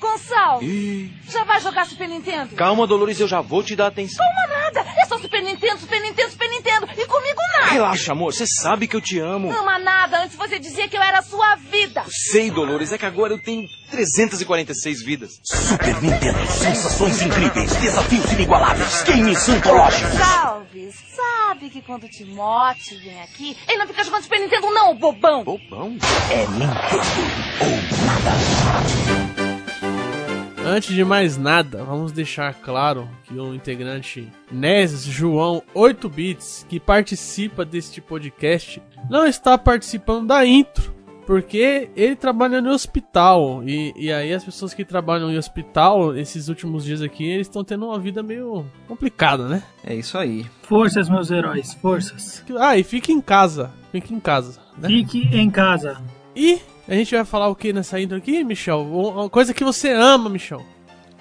Gonçalo, Ih, já vai jogar Super Nintendo? calma, Dolores, eu já vou te dar atenção. Calma nada, é só Super Nintendo, Super Nintendo, Super Nintendo. E comigo nada. Relaxa, amor, você sabe que eu te amo. Ama nada, antes você dizia que eu era a sua vida. Sei, Dolores, é que agora eu tenho 346 vidas. Super Nintendo, sensações incríveis, desafios inigualáveis, games antológicos. Salve, sabe que quando o Timote vem aqui, ele não fica jogando Super Nintendo não, bobão. Bobão? É Nintendo ou nada. Antes de mais nada, vamos deixar claro que o integrante Nes João 8 bits que participa deste podcast não está participando da intro, porque ele trabalha no hospital e, e aí as pessoas que trabalham em hospital esses últimos dias aqui eles estão tendo uma vida meio complicada, né? É isso aí. Forças, meus heróis, forças. Ah, e fique em casa, fique em casa, né? Fique em casa. E a gente vai falar o que nessa intro aqui, Michel? Uma coisa que você ama, Michel.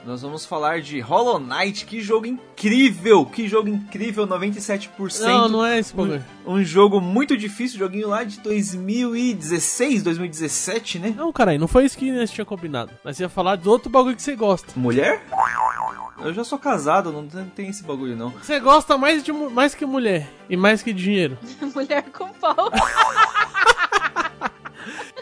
Nós vamos falar de Hollow Knight, que jogo incrível! Que jogo incrível, 97%. Não, não é esse bagulho. Um, um jogo muito difícil, joguinho lá de 2016, 2017, né? Não, caralho, não foi isso que nós tinha combinado. Nós ia falar do outro bagulho que você gosta. Mulher? Eu já sou casado, não tem- tem esse bagulho não. Você gosta mais, de, mais que mulher e mais que dinheiro. Mulher com pau.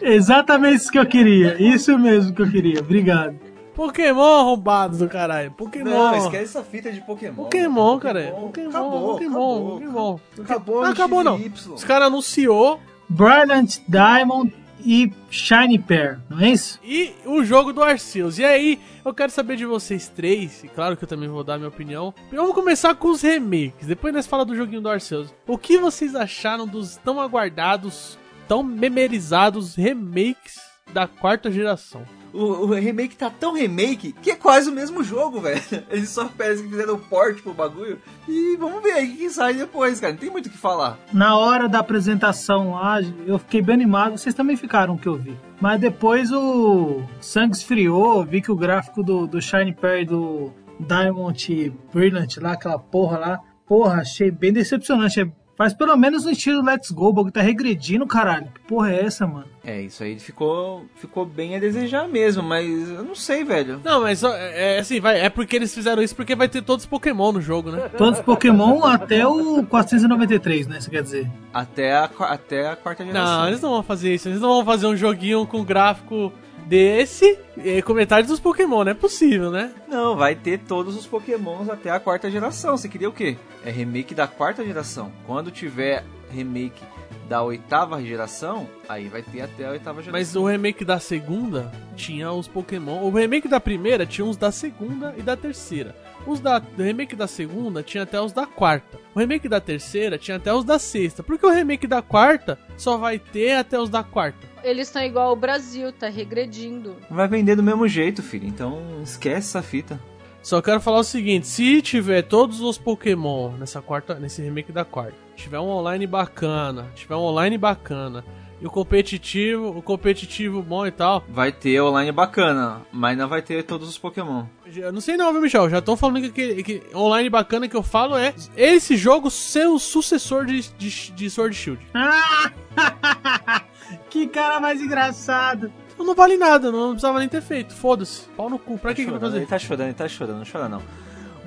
Exatamente isso que eu queria. Isso mesmo que eu queria. Obrigado. Pokémon arrombado do caralho. Pokémon. Não, esquece essa fita de Pokémon. Pokémon, cara. Pokémon, Acabou, Pokémon, acabou. Pokémon. Acabou, Não acabou não. Os caras anunciou Brilliant Diamond e Shiny Pear, não é isso? e o jogo do Arceus. E aí, eu quero saber de vocês três, e claro que eu também vou dar minha opinião. Vamos começar com os remakes, depois nós fala do joguinho do Arceus. O que vocês acharam dos tão aguardados, tão memorizados remakes da quarta geração? O, o remake tá tão remake que é quase o mesmo jogo, velho. Eles só parecem que fizeram o port pro bagulho. E vamos ver aí o que sai depois, cara. Não tem muito o que falar. Na hora da apresentação lá, eu fiquei bem animado. Vocês também ficaram que eu vi. Mas depois o sangue esfriou, vi que o gráfico do, do Shiny Pear e do Diamond Brilliant lá, aquela porra lá, porra, achei bem decepcionante. É- Faz pelo menos no estilo Let's Go, o bagulho tá regredindo, caralho. Que porra é essa, mano? É, isso aí ficou, ficou bem a desejar mesmo, mas eu não sei, velho. Não, mas é, é assim, vai, é porque eles fizeram isso porque vai ter todos os Pokémon no jogo, né? Todos os Pokémon até o 493, né? Você quer dizer? Até a, até a quarta geração. Não, eles não vão fazer isso. Eles não vão fazer um joguinho com gráfico desse e com metade dos Pokémon. Não é possível, né? Não, vai ter todos os Pokémons até a quarta geração. Você queria o quê? É remake da quarta geração. Quando tiver remake da oitava geração, aí vai ter até a oitava geração. Mas o remake da segunda tinha os Pokémon. O remake da primeira tinha os da segunda e da terceira. Os da o remake da segunda tinha até os da quarta. O remake da terceira tinha até os da sexta. Porque o remake da quarta só vai ter até os da quarta. Eles estão igual ao Brasil, tá regredindo. Vai vender do mesmo jeito, filho. Então esquece essa fita. Só quero falar o seguinte, se tiver todos os Pokémon nessa quarta, nesse remake da quarta, tiver um online bacana, tiver um online bacana, e o competitivo, o competitivo bom e tal. Vai ter online bacana, mas não vai ter todos os Pokémon. Eu não sei não, viu, Michel? Já estão falando que, que, que online bacana que eu falo é esse jogo ser o sucessor de, de, de Sword Shield. Que cara mais engraçado. Então Não vale nada, não precisava nem ter feito. Foda-se. Pau no cu. Pra que, que vai chorando, fazer? Ele tá chorando, ele tá chorando, não chora não.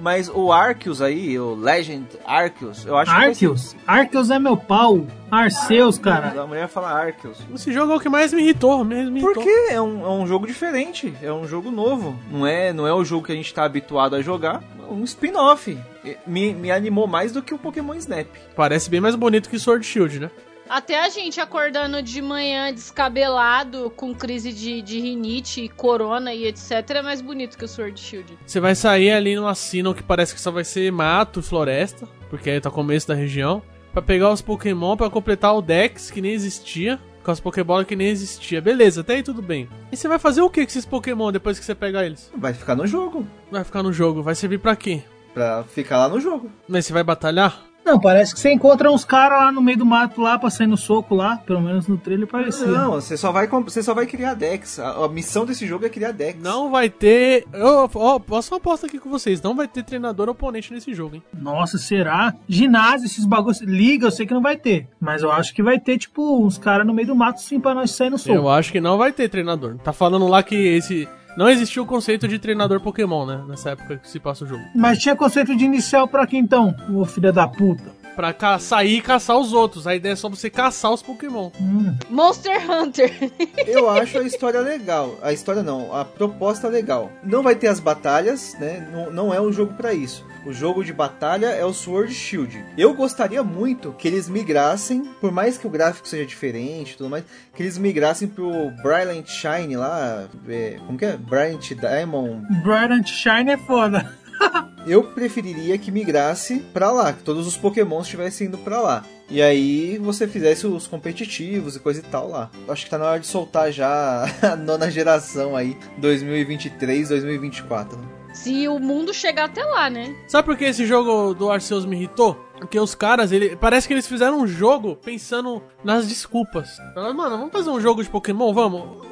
Mas o Arceus aí, o Legend Arceus, eu acho Arceus? Arceus é meu pau. Arceus, que. cara. A mulher fala Arceus. Esse jogo é o que mais me irritou. Me, me irritou. Porque é um, é um jogo diferente, é um jogo novo. Não é, não é o jogo que a gente tá habituado a jogar, é um spin-off. Me, me animou mais do que o Pokémon Snap. Parece bem mais bonito que Sword Shield, né? Até a gente acordando de manhã descabelado, com crise de, de rinite, corona e etc, é mais bonito que o Sword Shield. Você vai sair ali numa Sinnoh que parece que só vai ser mato e floresta, porque aí tá começo da região, Pra pegar os Pokémon pra completar o Dex que nem existia, com as Pokébolas que nem existia. Beleza, até aí tudo bem. E você vai fazer o que com esses Pokémon depois que você pegar eles? Vai ficar no jogo. Vai ficar no jogo, vai servir pra quê? Pra ficar lá no jogo. Mas você vai batalhar? Não, parece que você encontra uns caras lá no meio do mato lá pra sair no soco lá. Pelo menos no trailer parecia. Não, você só vai, você só vai criar decks. A, a missão desse jogo é criar decks. Não vai ter. Eu, ó, posso uma aposta aqui com vocês: não vai ter treinador oponente nesse jogo, hein? Nossa, será? Ginásio, esses bagulhos. Liga, eu sei que não vai ter. Mas eu acho que vai ter, tipo, uns caras no meio do mato sim pra nós sair no soco. Eu acho que não vai ter treinador. Tá falando lá que esse. Não existia o conceito de treinador Pokémon, né? Nessa época que se passa o jogo. Mas tinha conceito de inicial pra quem então, ô filha da puta? Pra ca sair e caçar os outros. A ideia é só você caçar os Pokémon. Hum. Monster Hunter. Eu acho a história legal. A história não, a proposta legal. Não vai ter as batalhas, né? Não, não é um jogo pra isso. O jogo de batalha é o Sword Shield. Eu gostaria muito que eles migrassem, por mais que o gráfico seja diferente e tudo mais, que eles migrassem pro Brilliant Shine lá. é, como que é? Brilliant Diamond. Bright Shine é foda. Eu preferiria que migrasse pra lá, que todos os Pokémons estivessem indo pra lá. E aí você fizesse os competitivos e coisa e tal lá. Acho que tá na hora de soltar já a nona geração aí, 2023, 2024. Se o mundo chegar até lá, né? Sabe por que esse jogo do Arceus me irritou? Porque os caras, ele, parece que eles fizeram um jogo pensando nas desculpas. Falaram, mano, vamos fazer um jogo de Pokémon? Vamos.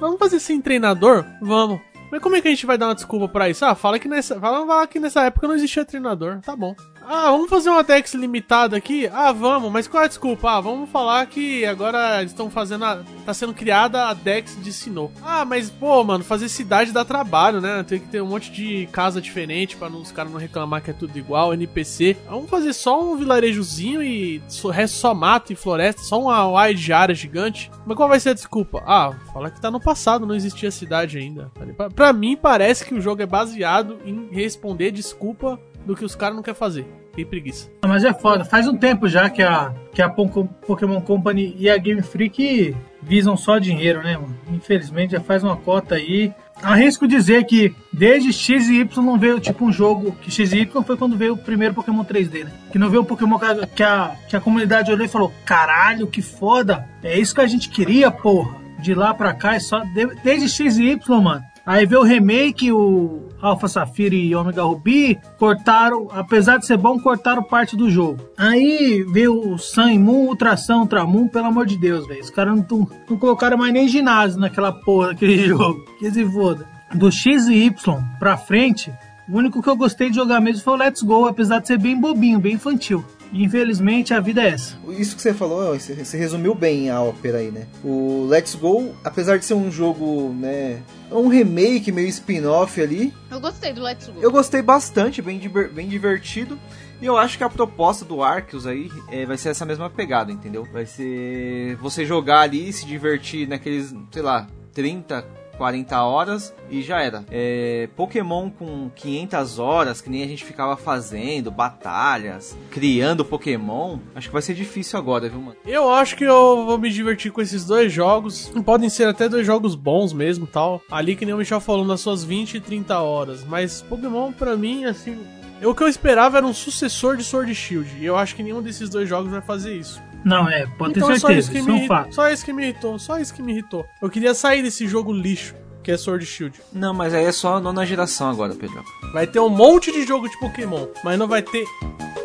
Vamos fazer sem treinador? Vamos. Mas como é que a gente vai dar uma desculpa pra isso? Ah, fala que nessa, fala fala que nessa época não existia treinador. Tá bom. Ah, vamos fazer uma Dex limitada aqui? Ah, vamos, mas qual é a desculpa? Ah, vamos falar que agora estão fazendo a. tá sendo criada a Dex de Sinnoh. Ah, mas pô, mano, fazer cidade dá trabalho, né? Tem que ter um monte de casa diferente não- os caras não reclamar que é tudo igual, NPC. Vamos fazer só um vilarejozinho e o resto só mato e floresta, só uma wide de área gigante. Mas qual vai ser a desculpa? Ah, fala que tá no passado, não existia cidade ainda. Pra mim, parece que o jogo é baseado em responder desculpa do que os caras não querem fazer. Tem preguiça. Mas é foda. Faz um tempo já que a, que a Pokémon Company e a Game Freak visam só dinheiro, né, mano? Infelizmente já faz uma cota aí. Arrisco dizer que desde X e Y não veio tipo um jogo. Que X e Y foi quando veio o primeiro Pokémon 3D, né? Que não veio um Pokémon que a, que a, comunidade olhou e falou: caralho, que foda! É isso que a gente queria, porra! De lá pra cá é só. de- desde X e Y, mano. Aí veio o remake, o Alpha Safira e Omega Ruby, cortaram, apesar de ser bom, cortaram parte do jogo. Aí veio o Sun Moon, Ultra Sun, pelo amor de Deus, velho. Os caras não, não colocaram mais nem ginásio naquela porra daquele jogo. Que se foda. Do X e Y pra frente, o único que eu gostei de jogar mesmo foi o Let's Go, apesar de ser bem bobinho, bem infantil. E, infelizmente a vida é essa. Isso que você falou, você resumiu bem a ópera aí, né? O Let's Go, apesar de ser um jogo, né? É um remake, meio spin-off ali. Eu gostei do Let's Go. Eu gostei bastante, bem, diver- bem divertido. E eu acho que a proposta do Arceus aí é, vai ser essa mesma pegada, entendeu? Vai ser você jogar ali, se divertir naqueles, sei lá, 30, 40 horas e já era. É, Pokémon com 500 horas, que nem a gente ficava fazendo, batalhas, criando Pokémon, acho que vai ser difícil agora, viu, mano? Eu acho que eu vou me divertir com esses dois jogos. Podem ser até dois jogos bons mesmo, tal. Ali que nem o Michel falou, nas suas 20 e 30 horas. Mas Pokémon, pra mim, assim... O que eu esperava era um sucessor de Sword Shield. E eu acho que nenhum desses dois jogos vai fazer isso. Não, é, pode então ter é só certeza, isso que isso me é um fato. Só isso que me irritou. Só isso que me irritou. Eu queria sair desse jogo lixo, que é Sword e Shield. Não, mas aí é só a nona geração agora, Pedro. Vai ter um monte de jogo de Pokémon, mas não vai ter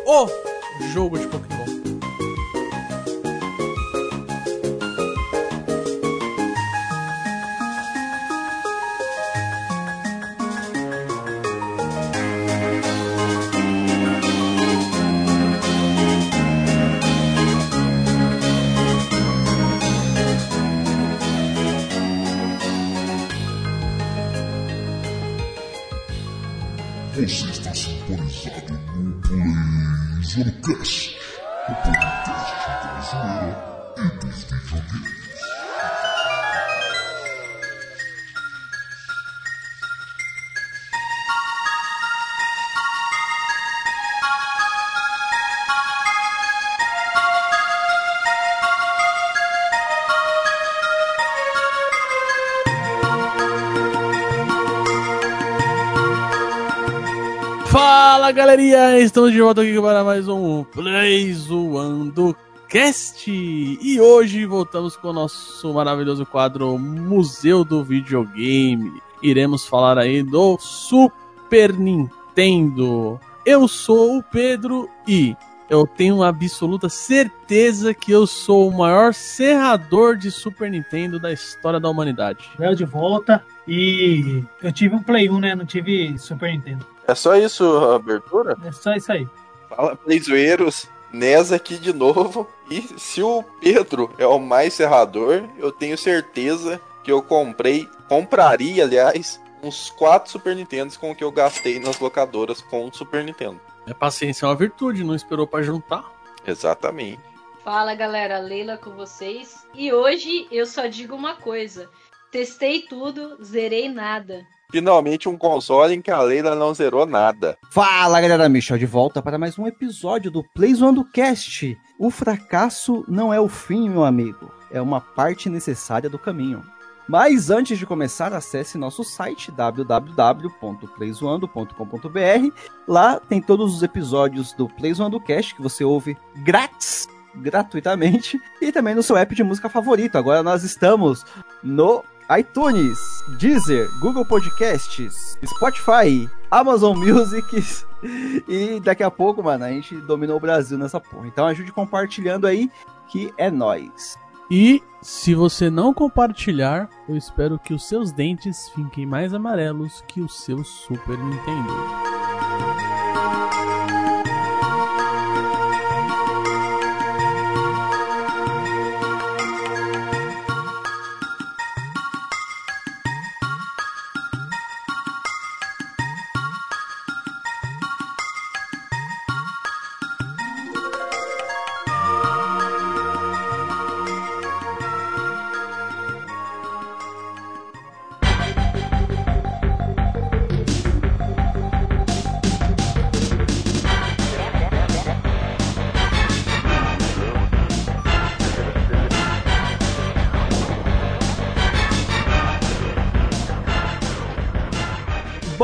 o jogo de Pokémon. Zulukash. Galerinha, estamos de volta aqui para mais um Play Zoando Cast e hoje voltamos com o nosso maravilhoso quadro Museu do Videogame. Iremos falar aí do Super Nintendo. Eu sou o Pedro e eu tenho absoluta certeza que eu sou o maior serrador de Super Nintendo da história da humanidade. Léo de volta e eu tive um Play 1, né? Não tive Super Nintendo. É só isso a abertura? É só isso aí. Fala, Playzoeiros. Nes aqui de novo. E se o Pedro é o mais serrador, eu tenho certeza que eu comprei, compraria, aliás, uns quatro Super Nintendos com o que eu gastei nas locadoras com o Super Nintendo. É paciência é uma virtude, não esperou pra juntar. Exatamente. Fala galera, Leila com vocês. E hoje eu só digo uma coisa: testei tudo, zerei nada. Finalmente um console em que a Leila não zerou nada. Fala galera, Michel de volta para mais um episódio do Play Zoando Cast. O fracasso não é o fim, meu amigo, é uma parte necessária do caminho. Mas antes de começar, acesse nosso site www.playzoando.com.br. Lá tem todos os episódios do Play Zoando Cast que você ouve grátis, gratuitamente, e também no seu app de música favorito. Agora nós estamos no iTunes, Deezer, Google Podcasts, Spotify, Amazon Music e daqui a pouco, mano, a gente dominou o Brasil nessa porra. Então ajude compartilhando aí que é nós. E se você não compartilhar, eu espero que os seus dentes fiquem mais amarelos que o seu Super Nintendo.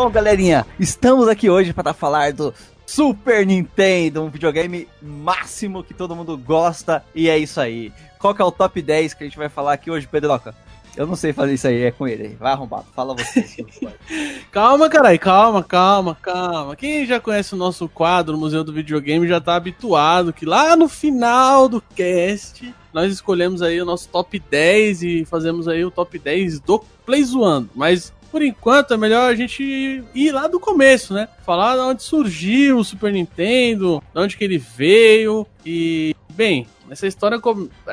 Bom, galerinha, estamos aqui hoje para falar do Super Nintendo, um videogame máximo que todo mundo gosta, e é isso aí. Qual que é o top 10 que a gente vai falar aqui hoje, Pedroca? Eu não sei fazer isso aí, é com ele. Vai arrombado, fala você. Calma, carai, calma, calma, calma. Quem já conhece o nosso quadro, o Museu do Videogame, já tá habituado que lá no final do cast nós escolhemos aí o nosso top 10 e fazemos aí o top 10 do Play Zoando. Mas por enquanto é melhor a gente ir lá do começo, né? Falar de onde surgiu o Super Nintendo, de onde que ele veio e bem, essa história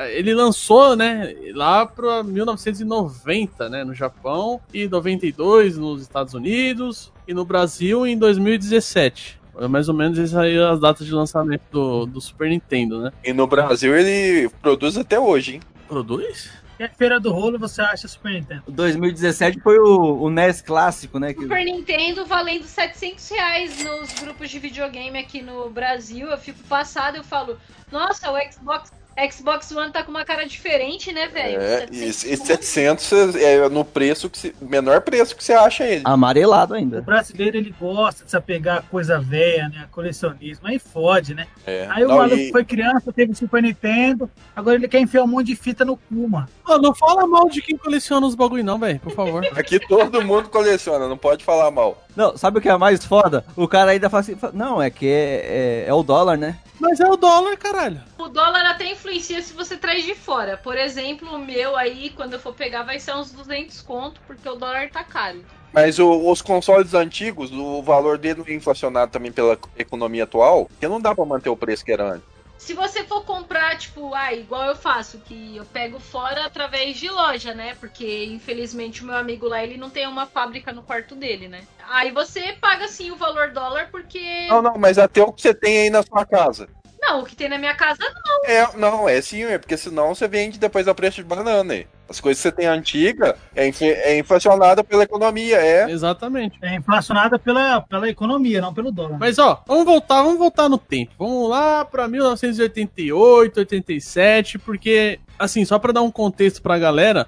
ele lançou, né, lá para 1990, né, no Japão e 92 nos Estados Unidos e no Brasil em 2017. É mais ou menos essas aí as datas de lançamento do, do Super Nintendo, né? E no Brasil ele produz até hoje, hein? Produz? A Feira do Rolo você acha Super Nintendo? 2017 foi o, o NES clássico, né? que- Super Nintendo valendo 700 reais nos grupos de videogame aqui no Brasil. Eu fico passada, eu falo, nossa, o Xbox, Xbox One tá com uma cara diferente, né, velho? É, 700 e, e conto. 700 é no preço que se, menor preço que você acha ele. Amarelado O ainda. brasileiro ele gosta de se apegar a coisa velha, né? Colecionismo. Aí fode, né? É. Aí o Não, maluco e- foi criança, teve Super Nintendo, agora ele quer enfiar um monte de fita no cu, mano. Ó, não fala mal de quem coleciona os bagulho não, velho, por favor. Aqui todo mundo coleciona, não pode falar mal. Não, sabe o que é mais foda? O cara ainda fala assim, não, é que é, é, é o dólar, né? Mas é o dólar, caralho. O dólar até influencia se você traz de fora. Por exemplo, o meu aí, quando eu for pegar, vai ser uns 200 conto, porque o dólar tá caro. Mas o- os consoles antigos, o valor dele é inflacionado também pela economia atual, que não dá pra manter o preço que era antes. Se você for comprar, tipo, ah, igual eu faço, que eu pego fora através de loja, né? Porque, infelizmente, o meu amigo lá, ele não tem uma fábrica no quarto dele, né? Aí você paga, sim, o valor dólar, porque... Não, não, mas até o que você tem aí na sua casa. Não, o que tem na minha casa, É, não, é sim, é porque senão você vende depois a preço de banana. aí. As coisas que você tem antiga é, é inflacionada pela economia, é. Exatamente. É inflacionada pela, pela economia, não pelo dólar. Mas ó, vamos voltar, vamos voltar no tempo. Vamos lá pra 1988, 87, porque assim, só pra dar um contexto pra galera,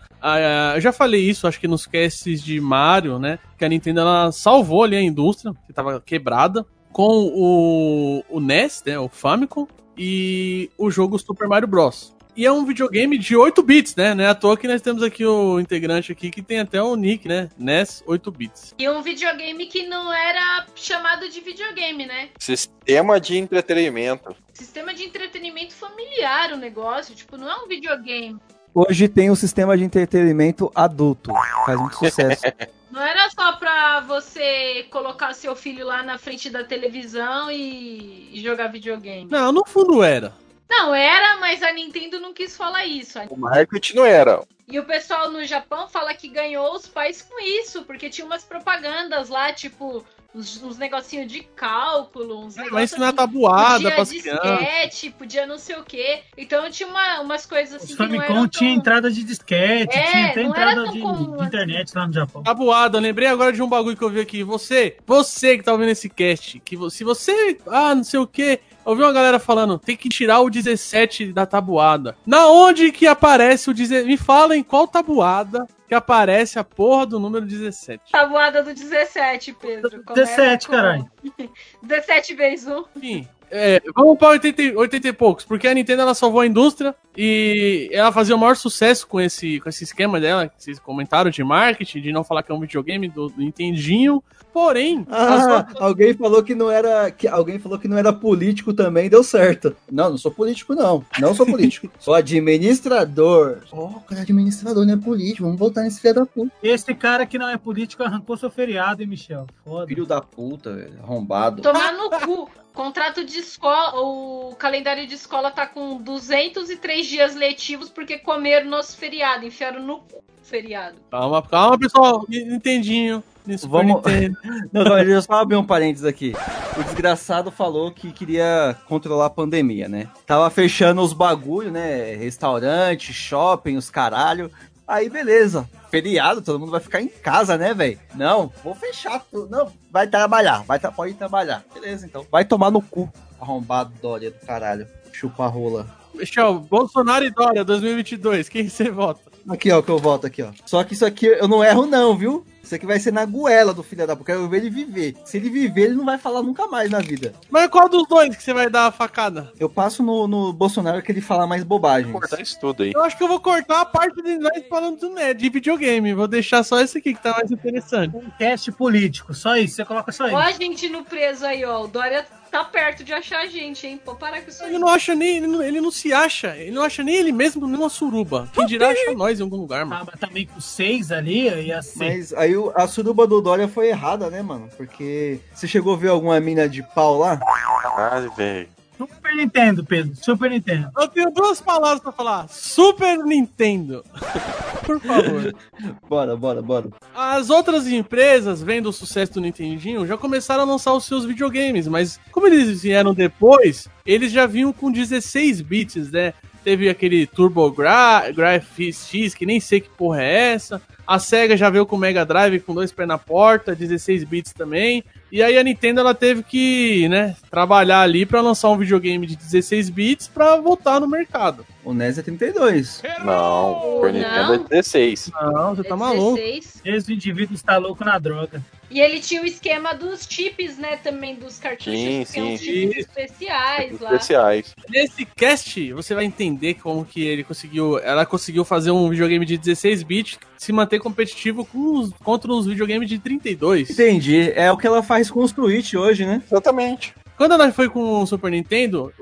eu já falei isso, acho que nos casts de Mario, né, que a Nintendo ela salvou ali a indústria, que tava quebrada, com o, o NES, né, o Famicom, e o jogo Super Mario Bros. E é um videogame de 8 bits, né? Não é à toa que nós temos aqui o integrante aqui que tem até o nick, né? NES 8 bits. e um videogame que não era chamado de videogame, né? Sistema de entretenimento. Sistema de entretenimento familiar o negócio, tipo, não é um videogame. Hoje tem o sistema de entretenimento adulto. Faz muito sucesso. Não era só pra você colocar seu filho lá na frente da televisão e e jogar videogame. Não, no fundo era. Não, era, mas a Nintendo não quis falar isso. O marketing não era. E o pessoal no Japão fala que ganhou os pais com isso, porque tinha umas propagandas lá, tipo, uns, uns negocinhos de cálculo, uns É, negócios mas ensinar assim, tabuada podia pras crianças. disquete, podia não sei o quê. Então tinha uma- umas coisas assim Os que não Famicom eram tinha tão... entrada de disquete, É, tinha até não entrada tão de, comum de internet lá no Japão. Tabuada, eu lembrei agora de um bagulho que eu vi aqui. Você, você que tá ouvindo esse cast, que vo- se você, ah, não sei o que, ouviu uma galera falando, tem que tirar o 17 da tabuada. Na onde que aparece o 17? Me fala em qual tabuada que aparece a porra do número 17. Tabuada do 17, Pedro. Começa 17, com- caralho. 17 vezes 1. Enfim, é, vamos pra 80, e- 80 e poucos, porque a Nintendo ela salvou a indústria e ela fazia o maior sucesso com esse, com esse esquema dela, que vocês comentaram de marketing, de não falar que é um videogame do, do Nintendinho. Porém, as Ah, alguém falou que não era. Que, alguém falou que não era político também, deu certo. Não, não sou político, não. Não sou político. sou administrador. Ó, o cara é administrador, não é político. Vamos voltar nesse filho da puta. Esse cara que não é político arrancou seu feriado, hein, Michel? Foda. Filho da puta, velho. Arrombado. Tomar no cu. Contrato de escola, o calendário de escola tá com 203 dias letivos porque comeram nosso feriado, enfiaram no feriado. Calma, calma, pessoal. Nintendinho. Super Vamos- não, deixa eu só abrir um parênteses aqui. O desgraçado falou que queria controlar a pandemia, né? Tava fechando os bagulho, né? Restaurante, shopping, os caralho. Aí, beleza. Feriado, todo mundo vai ficar em casa, né, velho? Não, vou fechar tudo. Não, vai trabalhar. Vai tra pode trabalhar. Beleza, então. Vai tomar no cu. Arrombado Dória do caralho. Chupa rola. Michel, Bolsonaro e Dória 2022. Quem você vota? Aqui, ó, que eu volto aqui, ó. Só que isso aqui eu não erro, não, viu? Isso aqui vai ser na goela do filho da puta. Eu quero ver ele viver. Se ele viver, ele não vai falar nunca mais na vida. Mas qual dos dois que você vai dar a facada? Eu passo no, no Bolsonaro que ele fala mais bobagem. Cortar isso tudo aí. Eu acho que eu vou cortar a parte de nós falando do NED, de videogame. Vou deixar só esse aqui que tá mais interessante. Um teste político, só isso, você coloca só Ó a isso. gente no preso aí, ó. O Dória tá perto de achar a gente, hein? Pô, parar com isso aí. Ele não acha nem. Ele não, ele não se acha. Ele não acha nem ele mesmo numa suruba. Quem dirá achar nós em algum lugar, mano. Ah, mas também com seis ali, ia ser. Mas aí o- a suruba do Dória foi errada, né, mano? Porque você chegou a ver alguma mina de pau lá? Caralho, velho. Super Nintendo, Pedro, Super Nintendo. Eu tenho duas palavras pra falar: Super Nintendo. Por favor. Bora, bora, bora. As outras empresas, vendo o sucesso do Nintendinho, já começaram a lançar os seus videogames, mas como eles vieram depois, eles já vinham com 16 bits, né? Teve aquele Turbo Gra X, que nem sei que porra é essa. A SEGA já veio com o Mega Drive com dois pés na porta, 16 bits também. E aí a Nintendo ela teve que, né, trabalhar ali pra lançar um videogame de 16 bits pra voltar no mercado. O NES é 32. Não, Super Nintendo é 16. Não, você É tá maluco. 16. Esse indivíduo está louco na droga. E ele tinha o esquema dos chips, né? Também dos cartuchos. Sim, que tem uns sim. chips especiais lá. Especiais. Nesse cast, você vai entender como que ele conseguiu. Ela conseguiu fazer um videogame de 16 bits se manter competitivo com os- contra os videogames de 32. Entendi. É o que ela faz com o Switch hoje, né? Exatamente. Quando ela foi com o Super Nintendo,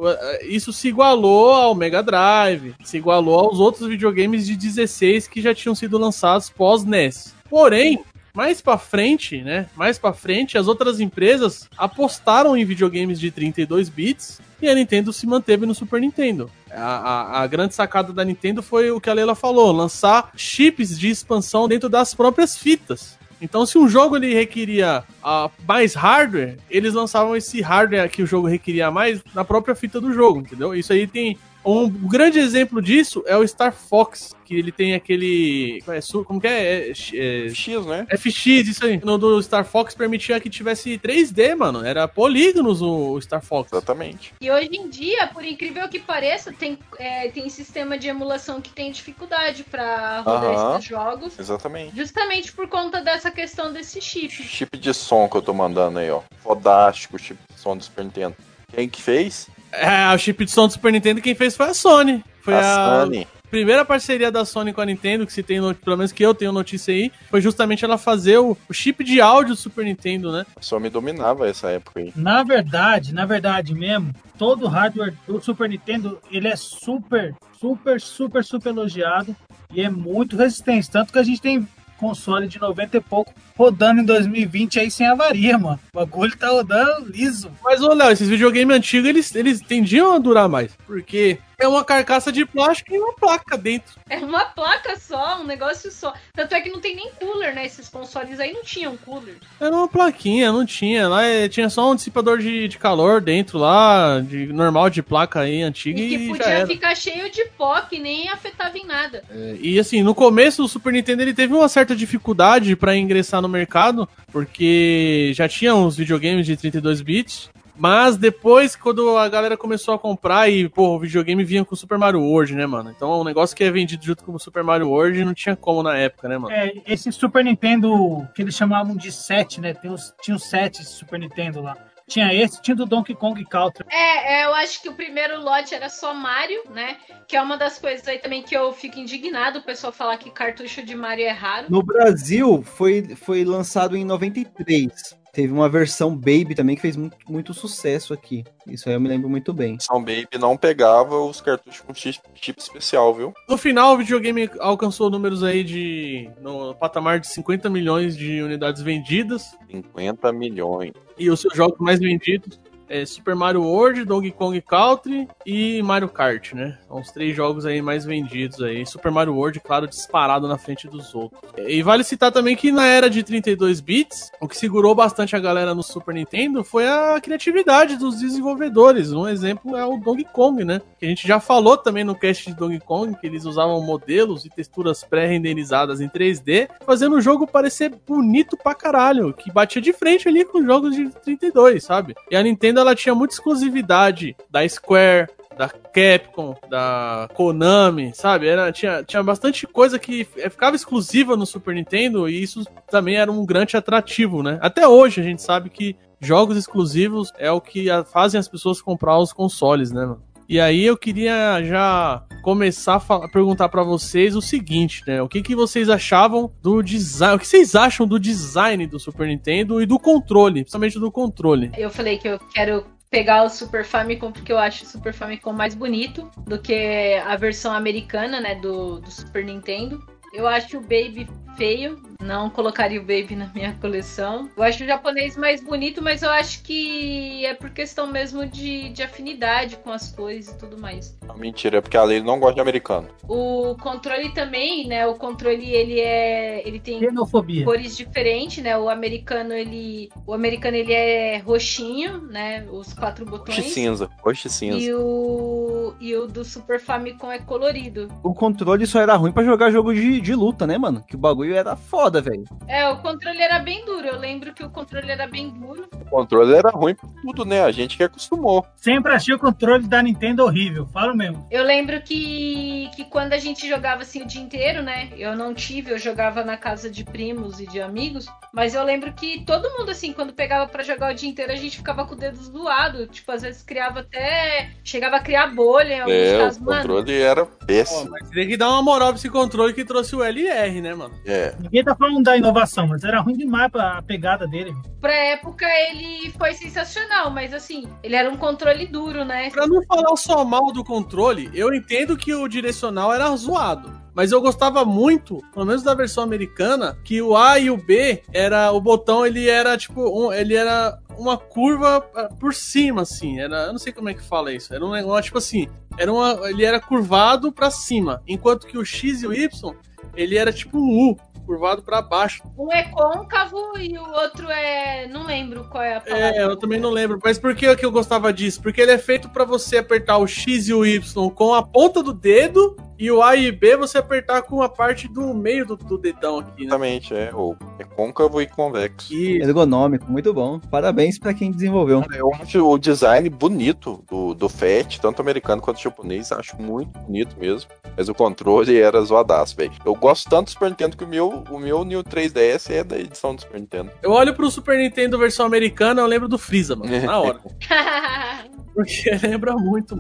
isso se igualou ao Mega Drive, se igualou aos outros videogames de 16 que já tinham sido lançados pós-NES. Porém, mais pra frente, né? Mais pra frente, as outras empresas apostaram em videogames de 32 bits e a Nintendo se manteve no Super Nintendo. A, a- a grande sacada da Nintendo foi o que a Leila falou: lançar chips de expansão dentro das próprias fitas. Então, se um jogo ele requeria ah, mais hardware, eles lançavam esse hardware que o jogo requeria mais na própria fita do jogo, entendeu? Isso aí tem. Um grande exemplo disso é o Star Fox, que ele tem aquele. é, Como que é? É, é, X, né? FX, isso aí. No do Star Fox permitia que tivesse 3D, mano. Era polígonos o, Star Fox. Exatamente. E hoje em dia, por incrível que pareça, tem, é, tem sistema de emulação que tem dificuldade pra rodar Aham. esses jogos. Exatamente. Justamente por conta dessa questão desse chip. Chip de som que eu tô mandando aí, ó. Fodástico, chip de som do Super Nintendo. Quem que fez? É, o chip de som do Super Nintendo quem fez foi a Sony. Foi a, a Sony. primeira parceria da Sony com a Nintendo, que se tem, pelo menos que eu tenho notícia aí, foi justamente ela fazer o, o chip de áudio do Super Nintendo, né? A Sony dominava essa época aí. Na verdade, na verdade mesmo, todo o hardware do Super Nintendo, ele é super, super, super, super elogiado e é muito resistente. Tanto que a gente tem console de 90 e pouco rodando em 2020 aí sem avaria, mano. O bagulho tá rodando liso. Mas, ô Léo, esses videogames antigos, eles, eles tendiam a durar mais. Porque É uma carcaça de plástico e uma placa dentro. É uma placa só, um negócio só. Tanto é que não tem nem cooler, né? Esses consoles aí não tinham cooler. Era uma plaquinha, não tinha. Lá eh, tinha só um dissipador de, de calor dentro lá, de normal de placa aí antiga E que podia ficar cheio de pó, que nem afetava em nada. É, E assim, no começo o Super Nintendo ele teve uma certa dificuldade pra ingressar no mercado, porque já tinha uns videogames de 32 bits. Mas depois, quando a galera começou a comprar e, pô, o videogame vinha com o Super Mario World, né, mano? Então o negócio que é vendido junto com o Super Mario World não tinha como na época, né, mano? É, esse Super Nintendo que eles chamavam de set, né? Tem uns, tinha uns sete Super Nintendo lá. Tinha esse, tinha do Donkey Kong Country. É, é, eu acho que o primeiro lote era só Mario, né? Que é uma das coisas aí também que eu fico indignado o pessoal falar que cartucho de Mario é raro. No Brasil, foi, foi lançado em 93. Teve uma versão Baby também que fez muito, muito sucesso aqui. Isso aí eu me lembro muito bem. São Baby não pegava os cartuchos com chip, chip especial, viu? No final, o videogame alcançou números aí de. no patamar de 50 milhões de unidades vendidas. 50 milhões. E os seus jogos mais vendidos é Super Mario World, Donkey Kong Country e Mario Kart, né? São os três jogos aí mais vendidos aí. Super Mario World, claro, disparado na frente dos outros. E vale citar também que na era de 32 bits, o que segurou bastante a galera no Super Nintendo foi a criatividade dos desenvolvedores. Um exemplo é o Donkey Kong, né? Que a gente já falou também no cast de Donkey Kong, que eles usavam modelos e texturas pré-renderizadas em 3D, fazendo o jogo parecer bonito pra caralho, que batia de frente ali com os jogos de 32, sabe? E a Nintendo ela tinha muita exclusividade da Square, da Capcom, da Konami, sabe? Era, tinha, tinha bastante coisa que f- ficava exclusiva no Super Nintendo e isso também era um grande atrativo, né? Até hoje a gente sabe que jogos exclusivos é o que fazem as pessoas comprar os consoles, né, mano? E aí eu queria já começar a perguntar pra vocês o seguinte, né? O que, que vocês achavam do design? O que vocês acham do design do Super Nintendo e do controle, principalmente do controle? Eu falei que eu quero pegar o Super Famicom porque eu acho o Super Famicom mais bonito do que a versão americana, né, do, do Super Nintendo. Eu acho o Baby feio, não colocaria o Baby na minha coleção. Eu acho o japonês mais bonito, mas eu acho que é por questão mesmo de, de afinidade com as cores e tudo mais. Não, mentira, é porque a lei não gosta de americano. O controle também, né? O controle ele é, ele tem Xenofobia. cores diferentes, né? O americano ele, o americano ele é roxinho, né? Os quatro botões. Roxo e cinza. Roxo e cinza. E o e o do Super Famicom é colorido. O controle só era ruim pra jogar jogo de, de luta, né, mano? Que o bagulho era foda, velho. É, o controle era bem duro. Eu lembro que o controle era bem duro. O controle era ruim por tudo, né? A gente que acostumou. Sempre achei o controle da Nintendo horrível, falo mesmo. Eu lembro que, que quando a gente jogava assim o dia inteiro, né? Eu não tive, eu jogava na casa de primos e de amigos. Mas eu lembro que todo mundo, assim, quando pegava pra jogar o dia inteiro, a gente ficava com o dedo zoado. Tipo, às vezes criava até. Chegava a criar bolha em alguns É, casos. o Mano, controle era Pô, péssimo. mas tem que dar uma moral pra esse controle que trouxe o LR, né, mano? É. Ninguém tá falando da inovação, mas era ruim demais pra a pegada dele. pra época ele foi sensacional, mas assim, ele era um controle duro, né? Pra não falar só mal do controle, eu entendo que o direcional era zoado. Mas eu gostava muito, pelo menos da versão americana, que o A e o B era o botão, ele era tipo, um, ele era uma curva ah, por cima assim, era, eu não sei como é que fala isso. Era um negócio tipo assim, era uma, ele era curvado pra cima, enquanto que o X e o Y, ele era tipo um U, curvado pra baixo. Um é côncavo e o outro é. Não lembro qual é a palavra. É, eu também não lembro. Mas por que, que eu gostava disso? Porque ele é feito pra você apertar o X e o Y com a ponta do dedo e o A e B você apertar com a parte do meio do, do dedão aqui, né? Exatamente, é. Ou é côncavo e convexo. E Ergonômico, muito bom. Parabéns pra quem desenvolveu. Eu acho o design bonito do, do FAT, tanto americano quanto japonês, acho muito bonito mesmo. Mas o controle era zoadaço, velho. Eu gosto tanto do Super Nintendo que o meu, o meu New 3DS é da edição do Super Nintendo. eu olho pro Super Nintendo versão americana, eu lembro do Freeza, mano, na hora. Porque lembra muito.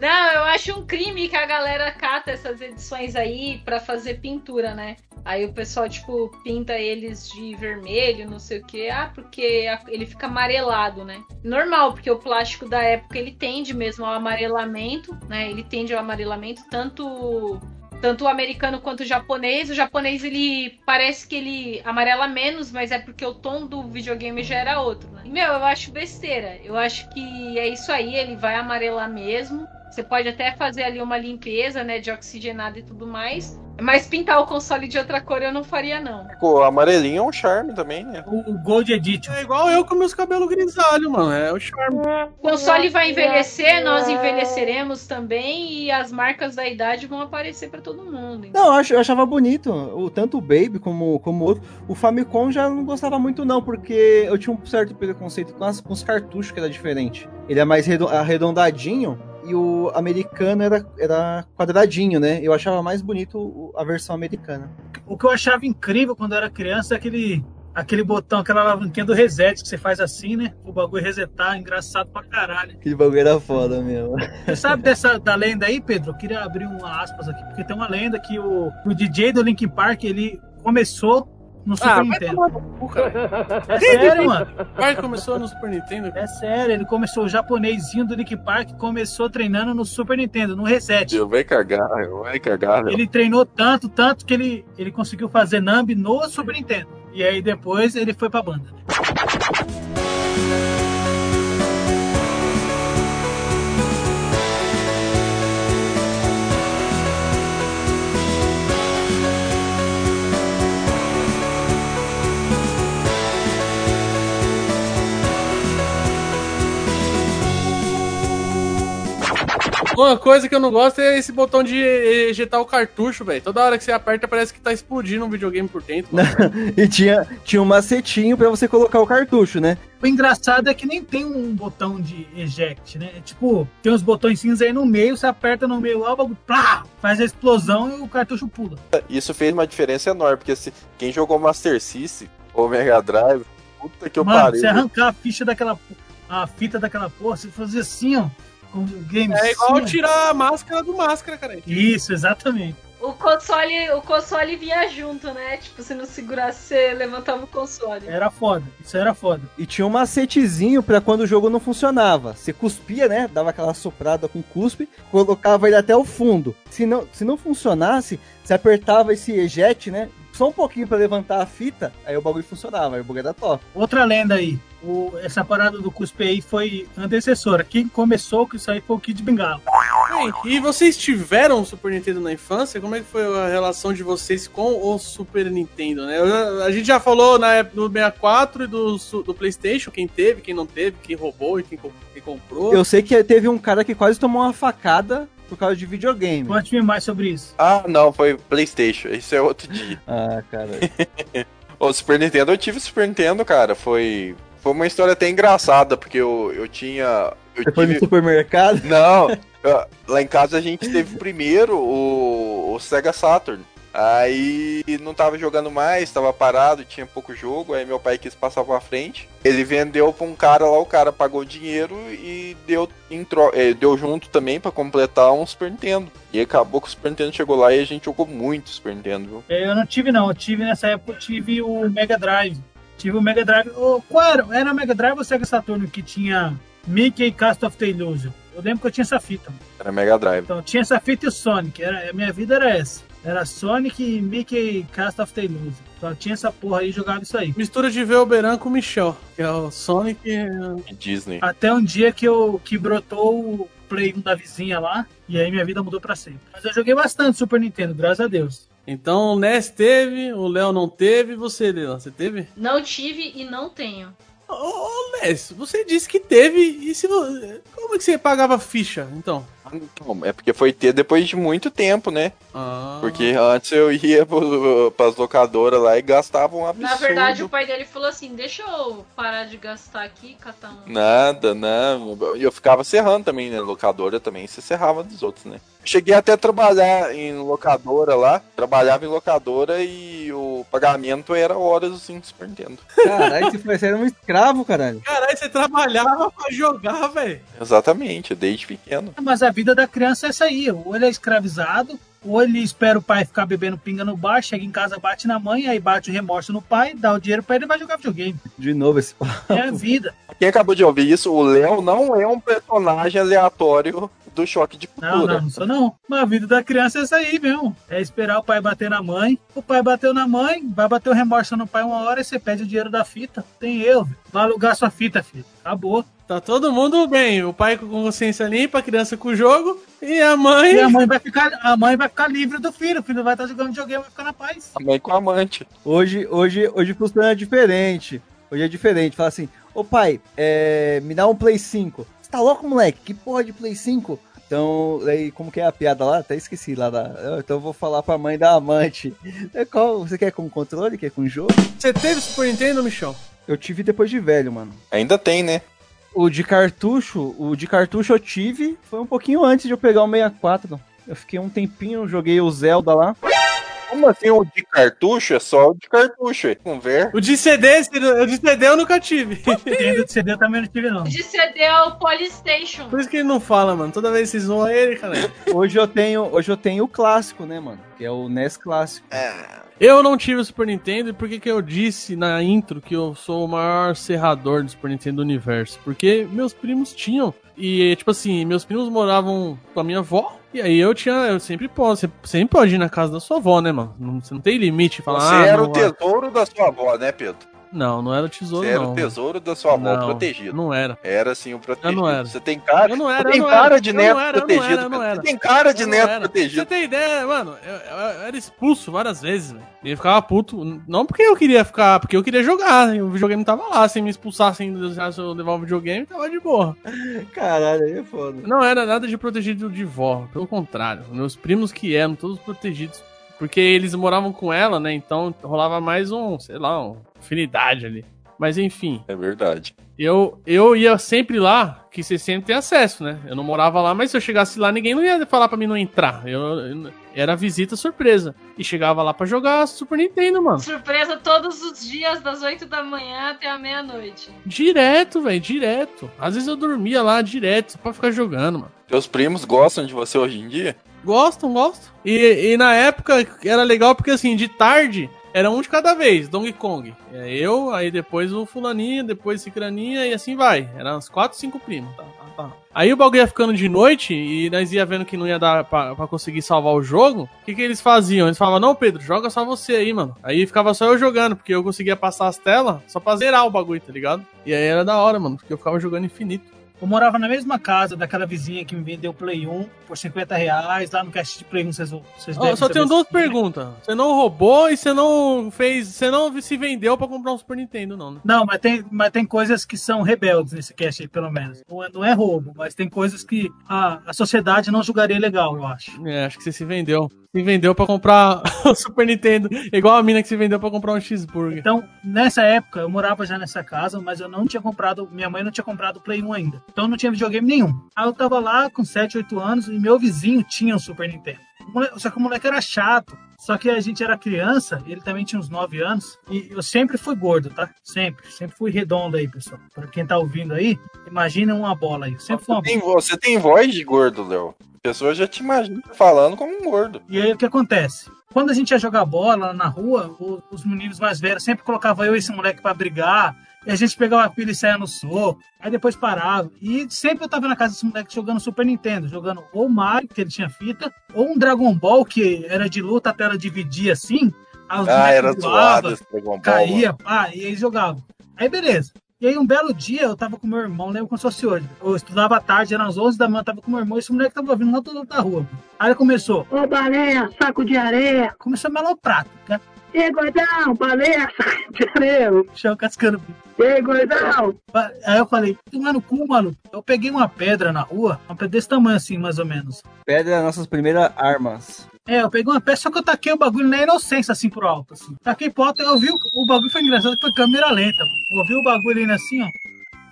Não, eu acho um crime que a galera cata essas edições aí pra fazer pintura, né? Aí o pessoal, tipo, pinta eles de vermelho, não sei o que. Ah, porque ele fica amarelado, né? Normal, porque o plástico da época ele tende mesmo ao amarelamento, né? Ele tende ao amarelamento, tanto tanto o americano quanto o japonês. O japonês ele parece que ele amarela menos, mas é porque o tom do videogame já era outro, né? E, meu, eu acho besteira. Eu acho que é isso aí, ele vai amarelar mesmo. Você pode até fazer ali uma limpeza, né, de oxigenado e tudo mais. Mas pintar o console de outra cor eu não faria, não. O amarelinho é um charme também, né? O, o Gold Edition. É igual eu com meus cabelos grisalhos, mano. É o charme. O console vai envelhecer, nós envelheceremos também e as marcas da idade vão aparecer pra todo mundo. Não, eu, ach- eu achava bonito. O, tanto o Baby como, como o outro. O Famicom já não gostava muito, não, porque eu tinha um certo preconceito com, as- com os cartuchos que era diferente. Ele é mais redo- arredondadinho e o americano era, era quadradinho, né? Eu achava mais bonito a versão americana. O que eu achava incrível quando eu era criança é aquele, aquele botão, aquela alavanquinha do reset que você faz assim, né? O bagulho resetar, engraçado pra caralho. Aquele bagulho era foda mesmo. Você sabe dessa da lenda aí, Pedro? Eu queria abrir uma aspas aqui, porque tem uma lenda que o, o DJ do Linkin Park, ele começou no Super Ah, vai Nintendo. cu, cara. É sério, mano. Vai começou no Super Nintendo. É sério, ele começou, o japonesinho do Linkin Park começou treinando no Super Nintendo, no reset. Eu vai cagar, vai cagar. Léo. Ele treinou tanto, tanto que ele, ele conseguiu fazer Nambi no Super Nintendo. E aí depois ele foi pra banda. Uma coisa que eu não gosto é esse botão de ejetar o cartucho, velho. Toda hora que você aperta parece que tá explodindo um videogame por dentro. E tinha, tinha um macetinho pra você colocar o cartucho, né? O engraçado é que nem tem um botão de eject, né? É tipo, tem uns botões cinza aí no meio, você aperta no meio lá, o bagulho plá, faz a explosão e o cartucho pula. Isso fez uma diferença enorme, porque se, quem jogou Master System ou Mega Drive, puta que eu Mano, parei. você arrancar a ficha daquela. a fita daquela porra, você fazer assim, ó. Com o game É igual tirar a máscara do máscara, cara. Isso, exatamente. O console, o console vinha junto, né? Tipo, se não segurasse, você levantava o console. Era foda, isso era foda. E tinha um macetezinho pra quando o jogo não funcionava. Você cuspia, né? Dava aquela soprada com cuspe, colocava ele até o fundo. Se não, se não funcionasse, você apertava esse eject, né? Só um pouquinho pra levantar a fita, aí o bagulho funcionava, aí o bagulho era top. Outra lenda aí. O, essa parada do cuspe aí foi antecessora. Quem começou com isso aí foi o Kid Bengala. Bem, e vocês tiveram o Super Nintendo na infância? Como é que foi a relação de vocês com o Super Nintendo, né? Eu- A gente já falou na época do 64 e do, do PlayStation, quem teve, quem não teve, quem roubou e quem, quem comprou. Eu sei que teve um cara que quase tomou uma facada por causa de videogame. Conte-me mais sobre isso. Ah, não, foi PlayStation. Isso é outro dia. Ah, cara. O Super Nintendo, eu tive Super Nintendo, cara. Foi, foi uma história até engraçada, porque eu, eu tinha. Eu Você foi no tive... supermercado? Não, lá em casa a gente teve primeiro o, o Sega Saturn. Aí não tava jogando mais, tava parado, tinha pouco jogo, aí meu pai quis passar pra frente. Ele vendeu pra um cara lá, o cara pagou dinheiro e deu, em tro- eh, deu junto também pra completar um Super Nintendo. E acabou que o Super Nintendo chegou lá e a gente jogou muito Super Nintendo, viu? É, Eu não tive, não. Eu tive nessa época, eu tive o Mega Drive. Tive o Mega Drive. Ô, qual era? Era o Mega Drive ou o Sega Saturno que tinha Mickey e Cast of the Illusion? Eu lembro que eu tinha essa fita. Era Mega Drive. Então, tinha essa fita e o Sonic. Era, a minha vida era essa. Era Sonic e Mickey Cast of the Illusion. Só tinha essa porra aí e jogava isso aí. Mistura de Velberan com o Michel, que é o Sonic. E Disney. Até um dia que, eu, que brotou o Play 1 da vizinha lá. E aí minha vida mudou pra sempre. Mas eu joguei bastante Super Nintendo, graças a Deus. Então o Ness teve, o Léo não teve, e você, Leila, você teve? Não tive e não tenho. Ô, ô Ness, você disse que teve, e se vo- como é que você pagava ficha, então? É porque foi ter depois de muito tempo, né? Ah. Porque antes eu ia pras locadoras lá e gastava um absurdo. Na verdade, o pai dele falou assim: deixa eu parar de gastar aqui, catar um. Nada, não. E eu ficava serrando também, né? Locadora também, você serrava dos outros, né? Cheguei até a trabalhar em locadora lá, trabalhava em locadora e o pagamento era horas assim do Super Nintendo. Caralho, você era um escravo, caralho. Caralho, você trabalhava pra jogar, velho. Exatamente, desde pequeno. Mas a vida da criança é essa aí. Ou ele é escravizado, ou ele espera o pai ficar bebendo pinga no bar, chega em casa, bate na mãe, aí bate o remorso no pai, dá o dinheiro pra ele e vai jogar videogame. De novo esse papo. É a vida. Quem acabou de ouvir isso, o Léo não é um personagem aleatório do choque de Não, cultura. não, não sou não. Mas a vida da criança é essa aí mesmo. É esperar o pai bater na mãe. O pai bateu na mãe, vai bater o remorso no pai uma hora e você pede o dinheiro da fita. Tem eu, vai alugar sua fita, filho. Acabou. Tá todo mundo bem. O pai com consciência limpa, a criança com o jogo e a mãe. E a mãe vai ficar, a mãe vai ficar livre do filho. O filho vai estar jogando videogame, vai ficar na paz. A mãe com a amante. Hoje, hoje, hoje funciona diferente. Hoje é diferente. Fala assim, ô pai, é, me dá um Play 5. Você tá louco, moleque? Que porra de Play 5? Então, aí, como que é a piada lá? Até esqueci lá da. Então eu vou falar pra mãe da amante. É qual? Você quer com controle? Quer com jogo? Você teve Super Nintendo, Michel? Eu tive depois de velho, mano. Ainda tem, né? O de cartucho, o de cartucho eu tive, foi um pouquinho antes de eu pegar o 64. Eu fiquei um tempinho, joguei o Zelda lá. Como assim o de cartucho? É só o de cartucho, é. Com ver. O de CD, o de CD eu nunca tive. Nintendo de CD eu também não tive, não. De CD é o Polystation. Por isso que ele não fala, mano. Toda vez vocês zoam ele, cara. Hoje eu tenho, hoje eu tenho o clássico, né, mano? Que é o NES clássico. Eu não tive o Super Nintendo e por que que eu disse na intro que eu sou o maior serrador do Super Nintendo do universo? Porque meus primos tinham. E, tipo assim, meus primos moravam com a minha avó. E aí eu tinha, eu sempre posso, você sempre pode ir na casa da sua avó, né, mano? Não, você não tem limite. Falar, Você ah, era não o vai. tesouro da sua avó, né, Pedro? Não, não era o tesouro, Você era não. o tesouro da sua avó Não, protegido. Não era. Era sim o protegido. Eu não era. Você tem cara, Eu não era, você tem eu não cara era. de Eu neto não era, eu não protegido. era, eu não era. Você tem cara de neto era. protegido. Você tem ideia, mano? Eu, eu- eu era expulso várias vezes, velho. E ficava puto. Não porque eu queria ficar, porque eu queria jogar. E o videogame tava lá. Se me expulsar sem deixar eu levar o videogame, tava de boa. Caralho, aí é foda. Não era nada de protegido de vó. Pelo contrário. Meus primos que eram, todos protegidos. Porque eles moravam com ela, né? Então rolava mais um, sei lá, uma afinidade ali. Mas enfim. É verdade. Eu, eu ia sempre lá, que você sempre tem acesso, né? Eu não morava lá, mas se eu chegasse lá, ninguém não ia falar pra mim não entrar. Eu, eu- era visita surpresa. E chegava lá pra jogar Super Nintendo, mano. Surpresa todos os dias, das 8 da manhã até a meia-noite. Direto, velho, direto. Às vezes eu dormia lá direto, só pra ficar jogando, mano. Teus primos gostam de você hoje em dia? Gostam, gostam. E, e na época era legal porque assim, de tarde era um de cada vez, Donkey Kong. É eu, aí depois o fulaninho, depois cicraninha e assim vai. Eram uns 4, 5 primos. Tá, tá, tá. Aí o bagulho ia ficando de noite e nós ia vendo que não ia dar pra, pra conseguir salvar o jogo. O que que eles faziam? Eles falavam, não, Pedro, joga só você aí, mano. Aí ficava só eu jogando, porque eu conseguia passar as telas só pra zerar o bagulho, tá ligado? E aí era da hora, mano, porque eu ficava jogando infinito. Eu morava na mesma casa daquela vizinha que me vendeu Play 1 por 50 reais. Lá no cast de Play 1 vocês, vocês devem só tenho se- duas perguntas. Você não roubou e você não fez. Você não se vendeu pra comprar um Super Nintendo, não, né? Não, mas tem, mas tem coisas que são rebeldes nesse cast aí, pelo menos. Não é, não é roubo, mas tem coisas que a, a sociedade não julgaria legal, eu acho. É, acho que você se vendeu. Se vendeu pra comprar o Super Nintendo. Igual a mina que se vendeu pra comprar um cheeseburger. Então, nessa época, eu morava já nessa casa, mas eu não tinha comprado, minha mãe não tinha comprado o Play 1 ainda. Então eu não tinha videogame nenhum. Aí eu tava lá com 7, 8 anos e meu vizinho tinha um Super Nintendo. Só que o moleque era chato. Só que a gente era criança, ele também tinha uns 9 anos, e eu sempre fui gordo, tá? Sempre. Sempre fui redondo aí, pessoal. Pra quem tá ouvindo aí, imagina uma bola aí. Sempre fui uma Tem vo- você tem voz de gordo, Léo. Pessoa já te imagina falando como um gordo. E aí o que acontece? Quando a gente ia jogar bola na rua, os meninos mais velhos sempre colocavam eu e esse moleque pra brigar. E a gente pegava a pilha e saia no soco. Aí depois parava. E sempre eu tava na casa desse moleque jogando Super Nintendo. Jogando ou Mario, que ele tinha fita, ou um Dragon Ball, que era de luta, a tela dividia assim. Aí Ah, era zoado esse Dragon Ball. caía, pá, e eles jogavam. Aí beleza. E aí um belo dia eu tava com meu irmão, lembro como se fosse hoje. Eu estudava à tarde, eram as 11 da manhã, tava com meu irmão, e esse moleque tava vindo lá do outro da rua. Aí ele começou, ô baleia, saco de areia. Começou a melar o prato, né? Ei, gordão, baleia, saco de areia. Chão cascando. Ei, gordão. Aí eu falei, tomar no cu, maluco. Eu peguei uma pedra na rua, uma pedra desse tamanho assim, mais ou menos. Pedra é nossas primeiras armas. É, eu peguei uma peça, só que eu taquei o bagulho na inocência, assim, pro alto, assim. Taquei pro alto, eu vi, o, o bagulho foi engraçado, foi câmera lenta. Eu vi o bagulho indo assim, ó.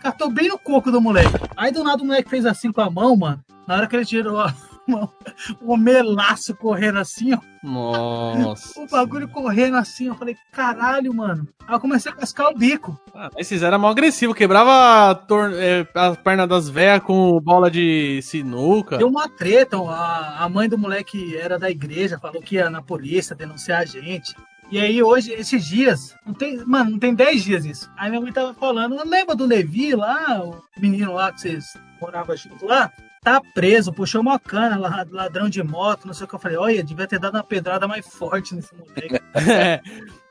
Catou bem no coco do moleque. Aí do nada o moleque fez assim com a mão, mano. Na hora que ele tirou a mão, o melaço correndo assim, ó. Nossa. O bagulho correndo assim, eu falei, caralho, mano. Aí eu comecei a cascar o bico. Ah, esses eram mal agressivos. Quebrava a, tor- é, a perna das velhas com bola de sinuca. Deu uma treta, a, a mãe do moleque era da igreja, falou que ia na polícia denunciar a gente. E aí hoje, esses dias, não tem, mano, não tem 10 dias isso. Aí minha mãe tava falando, lembra do Levi lá, o menino lá que vocês moravam junto lá? Tá preso, puxou uma cana, la- ladrão de moto, não sei o que. Eu falei, olha, devia ter dado uma pedrada mais forte nesse moleque. É,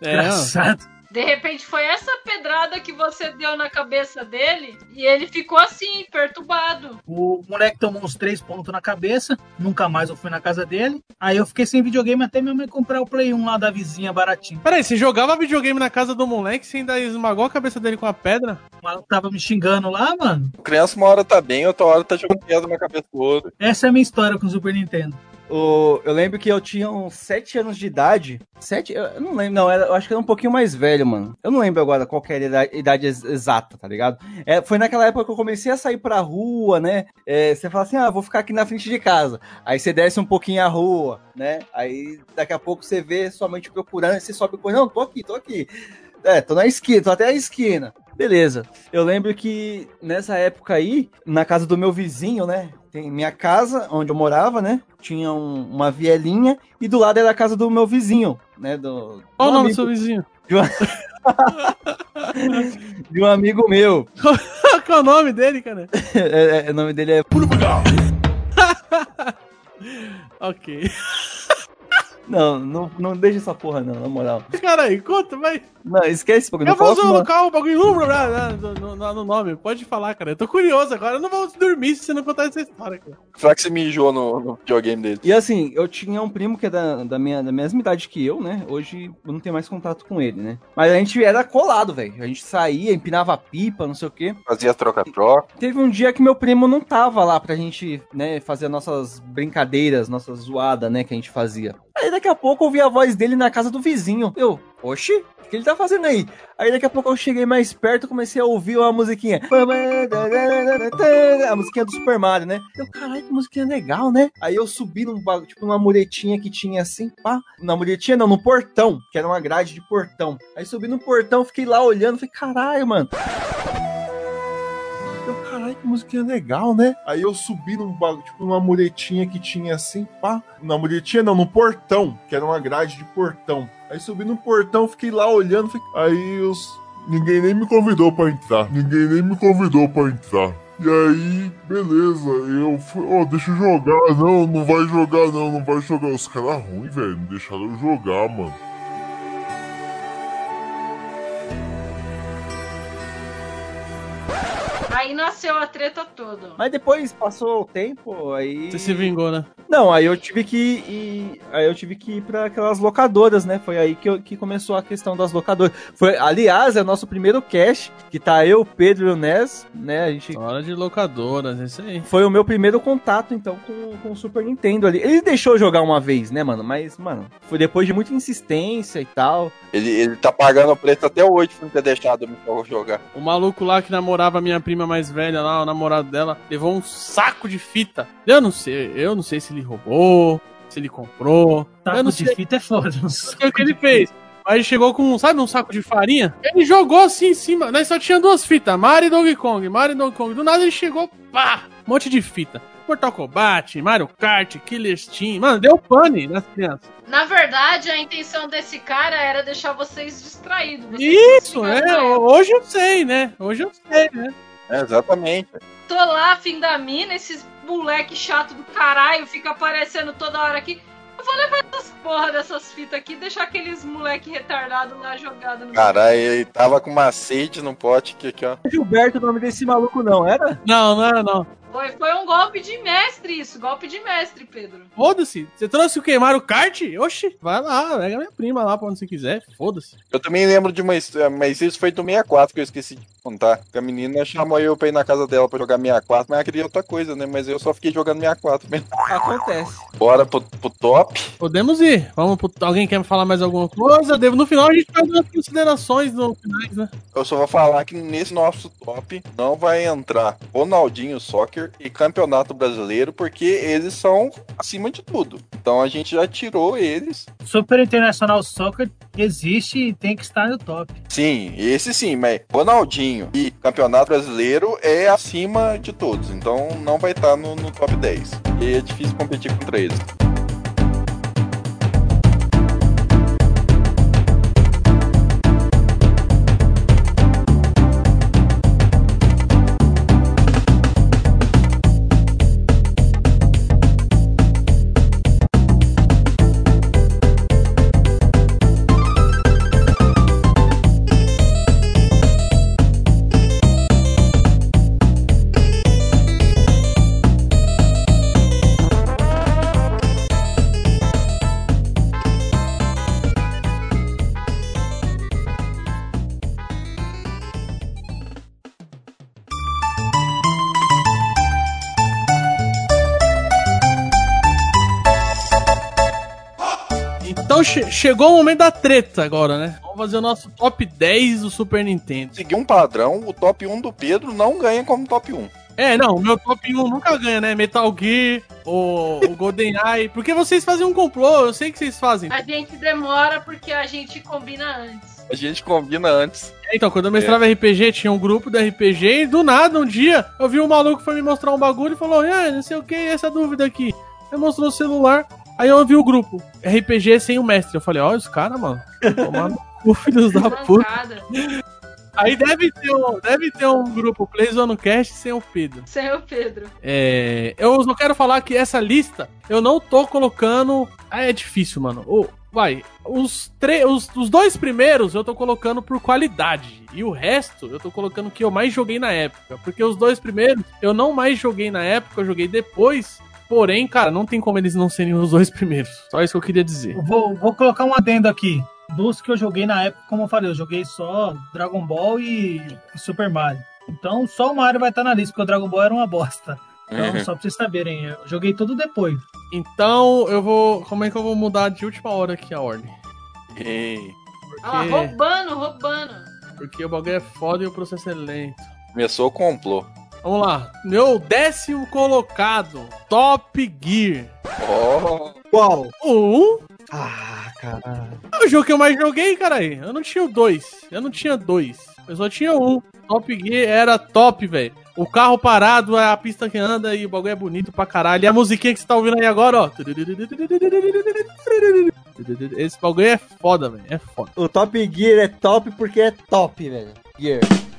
é, Engraçado. De repente foi essa pedrada que você deu na cabeça dele e ele ficou assim, perturbado. O moleque tomou uns três pontos na cabeça, nunca mais eu fui na casa dele. Aí eu fiquei sem videogame até minha mãe comprar o Play 1 lá da vizinha baratinho. Peraí, você jogava videogame na casa do moleque, você ainda esmagou a cabeça dele com a pedra? O maluco tava me xingando lá, mano. Criança uma hora tá bem, outra hora tá jogando pedra na cabeça do outro. Essa é a minha história com o Super Nintendo. O- eu lembro que eu tinha uns 7 anos de idade. 7? Eu não lembro, não. Era, eu acho que era um pouquinho mais velho, mano. Eu não lembro agora qual era a idade, idade ex- exata, tá ligado? É, foi naquela época que eu comecei a sair pra rua, né? É, você fala assim, ah, vou ficar aqui na frente de casa. Aí você desce um pouquinho a rua, né? Aí daqui a pouco você vê sua mãe te procurando, você sobe e não, tô aqui, tô aqui. É, tô na esquina, tô até a esquina. Beleza. Eu lembro que nessa época aí, na casa do meu vizinho, né? Tem minha casa, onde eu morava, né? Tinha um- uma vielinha e do lado era a casa do meu vizinho, né? Do, Qual o nome do seu vizinho? De um, de um amigo meu. Qual é o nome dele, cara? É, é, o nome dele é. Ok. Não, não, não deixa essa porra, não, na moral. Cara aí, conta, vai. Não, esquece, porque Eu não vou usar não. o local, o bagulho no, no, no, no nome. Pode falar, cara. Eu tô curioso agora. Eu não vou dormir se você não contar essa história, cara. Será que você mijou no, no videogame dele? E assim, eu tinha um primo que é da, da, minha, da mesma idade que eu, né? Hoje eu não tenho mais contato com ele, né? Mas a gente era colado, velho. A gente saía, empinava pipa, não sei o quê. Fazia troca-troca. Teve um dia que meu primo não tava lá pra gente, né, fazer nossas brincadeiras, nossas zoadas, né, que a gente fazia. Aí daqui a pouco eu ouvi a voz dele na casa do vizinho. Eu, oxi, o que ele tá fazendo aí? Aí daqui a pouco eu cheguei mais perto e comecei a ouvir uma musiquinha. A musiquinha do Super Mario, né? Eu, caralho, que musiquinha legal, né? Aí eu subi num tipo, numa muretinha que tinha assim, pá. Na muretinha não, no portão, que era uma grade de portão. Aí subi no portão, fiquei lá olhando, falei, caralho, mano. Caralho, que musiquinha legal, né? Aí eu subi num tipo, numa muretinha que tinha assim, pá. Na muretinha não, no portão, que era uma grade de portão. Aí subi no portão, fiquei lá olhando, fiquei... aí os... Ninguém nem me convidou pra entrar. Ninguém nem me convidou pra entrar. E aí, beleza, eu fui, ó, deixa eu jogar. Não, não vai jogar, não, não vai jogar. Os caras ruins, velho, não deixaram jogar, mano. Nasceu a treta toda. Mas depois passou o tempo, aí. Você se vingou, né? Não, aí eu tive que ir. Aí eu tive que ir pra aquelas locadoras, né? Foi aí que, eu- que começou a questão das locadoras. Foi, aliás, é o nosso primeiro cast, que tá eu, o Pedro e o Nes, né? A gente. Hora de locadoras, é isso aí. Foi o meu primeiro contato, então, com, com o Super Nintendo ali. Ele deixou jogar uma vez, né, mano? Mas, mano, foi depois de muita insistência e tal. Ele, ele tá pagando o preço até hoje por não ter deixado eu jogar. O maluco lá que namorava a minha prima mais velha lá, o namorado dela, levou um saco de fita. Eu não sei, eu não sei se ele roubou, se ele comprou. Taco eu não de sei fita é foda. o que, o que ele fez. Aí chegou com, sabe, um saco de farinha? Ele jogou assim em cima. Nós só tinha duas fitas, Mario e Donkey Kong, Mario e Donkey Kong. Do nada ele chegou, pá, um monte de fita. Mortal Kombat, Mario Kart, Killer Steam. Mano, deu pane nas crianças. Na verdade, a intenção desse cara era deixar vocês distraídos. Vocês Isso, é. Hoje eu sei, né? Hoje eu sei, né? É, exatamente. Tô lá, fim da mina, esses moleque chato do caralho, fica aparecendo toda hora aqui. Eu vou levar essas porra dessas fitas aqui e deixar aqueles moleque retardado lá jogado no Caralho, ele tava com macete no pote que aqui, ó. Gilberto, o nome desse maluco não era? Não, não era não. Foi, foi um golpe de mestre isso, golpe de mestre, Pedro. Foda-se. Você trouxe o quê? Mario Kart? Oxi, vai lá, pega minha prima lá pra onde você quiser. Foda-se. Eu também lembro de uma história, mas isso foi do 64 que eu esqueci de contar. Que a menina chamou eu pra ir na casa dela pra jogar 64, mas ela queria outra coisa, né? Mas eu só fiquei jogando 64 mesmo. Acontece. Bora pro, pro top. Podemos ir. Vamos pro... Alguém quer falar mais alguma coisa? Devo- No final a gente faz umas considerações no finais, né? Eu só vou falar que nesse nosso top não vai entrar Ronaldinho Soccer e Campeonato Brasileiro, porque eles são acima de tudo. Então a gente já tirou eles. Super International Soccer existe e tem que estar no top. Sim, esse sim, mas Ronaldinho e Campeonato Brasileiro é acima de todos. Então não vai estar no, no top 10. E é difícil competir contra eles. Chegou o momento da treta agora, né? Vamos fazer o nosso top 10 do Super Nintendo. Seguir um padrão, o top 1 do Pedro não ganha como top 1. É, não, o meu top 1 nunca ganha, né? Metal Gear, o, o GoldenEye. Porque vocês fazem um complô, eu sei que vocês fazem. A gente demora porque a gente combina antes. A gente combina antes. Então, quando eu mestrava RPG, tinha um grupo do RPG e do nada, um dia, eu vi um maluco que foi me mostrar um bagulho e falou, ah, não sei o que, essa dúvida aqui. Aí mostrou o celular, aí eu vi o grupo, RPG sem o mestre. Eu falei, olha os caras, mano, tomando cu, filhos da puta. Aí deve ter um, deve ter um grupo Play Zone Cast sem o Pedro. Sem o Pedro. É, eu só quero falar que essa lista eu não tô colocando. Ah, é difícil, mano. O- vai, os, tre... os, os dois primeiros eu tô colocando por qualidade. E o resto eu tô colocando que eu mais joguei na época. Porque os dois primeiros eu não mais joguei na época, eu joguei depois. Porém, cara, não tem como eles não serem os dois primeiros. Só isso que eu queria dizer. Vou, vou colocar um adendo aqui. Dos que eu joguei na época, como eu falei, eu joguei só Dragon Ball e, Super Mario. Então só o Mario vai estar na lista, porque o Dragon Ball era uma bosta. Então, Uhum. só pra vocês saberem, eu joguei tudo depois. Então eu vou. Como é que eu vou mudar de última hora aqui a ordem? Ei, Ó, roubando, roubando. Porque o bagulho é foda e o processo é lento. começou o complô. Vamos lá. Meu décimo colocado, Top Gear. Ó, Qual? Um. Ah, caralho. É o jogo que eu mais joguei, cara. aí. Eu não tinha o dois. Eu não tinha dois. Eu só tinha um. Top Gear era top, velho. O carro parado, é a pista que anda e o bagulho é bonito pra caralho. E a musiquinha que você tá ouvindo aí agora, ó. Esse bagulho é foda, velho. É foda. O Top Gear é top porque é top, velho.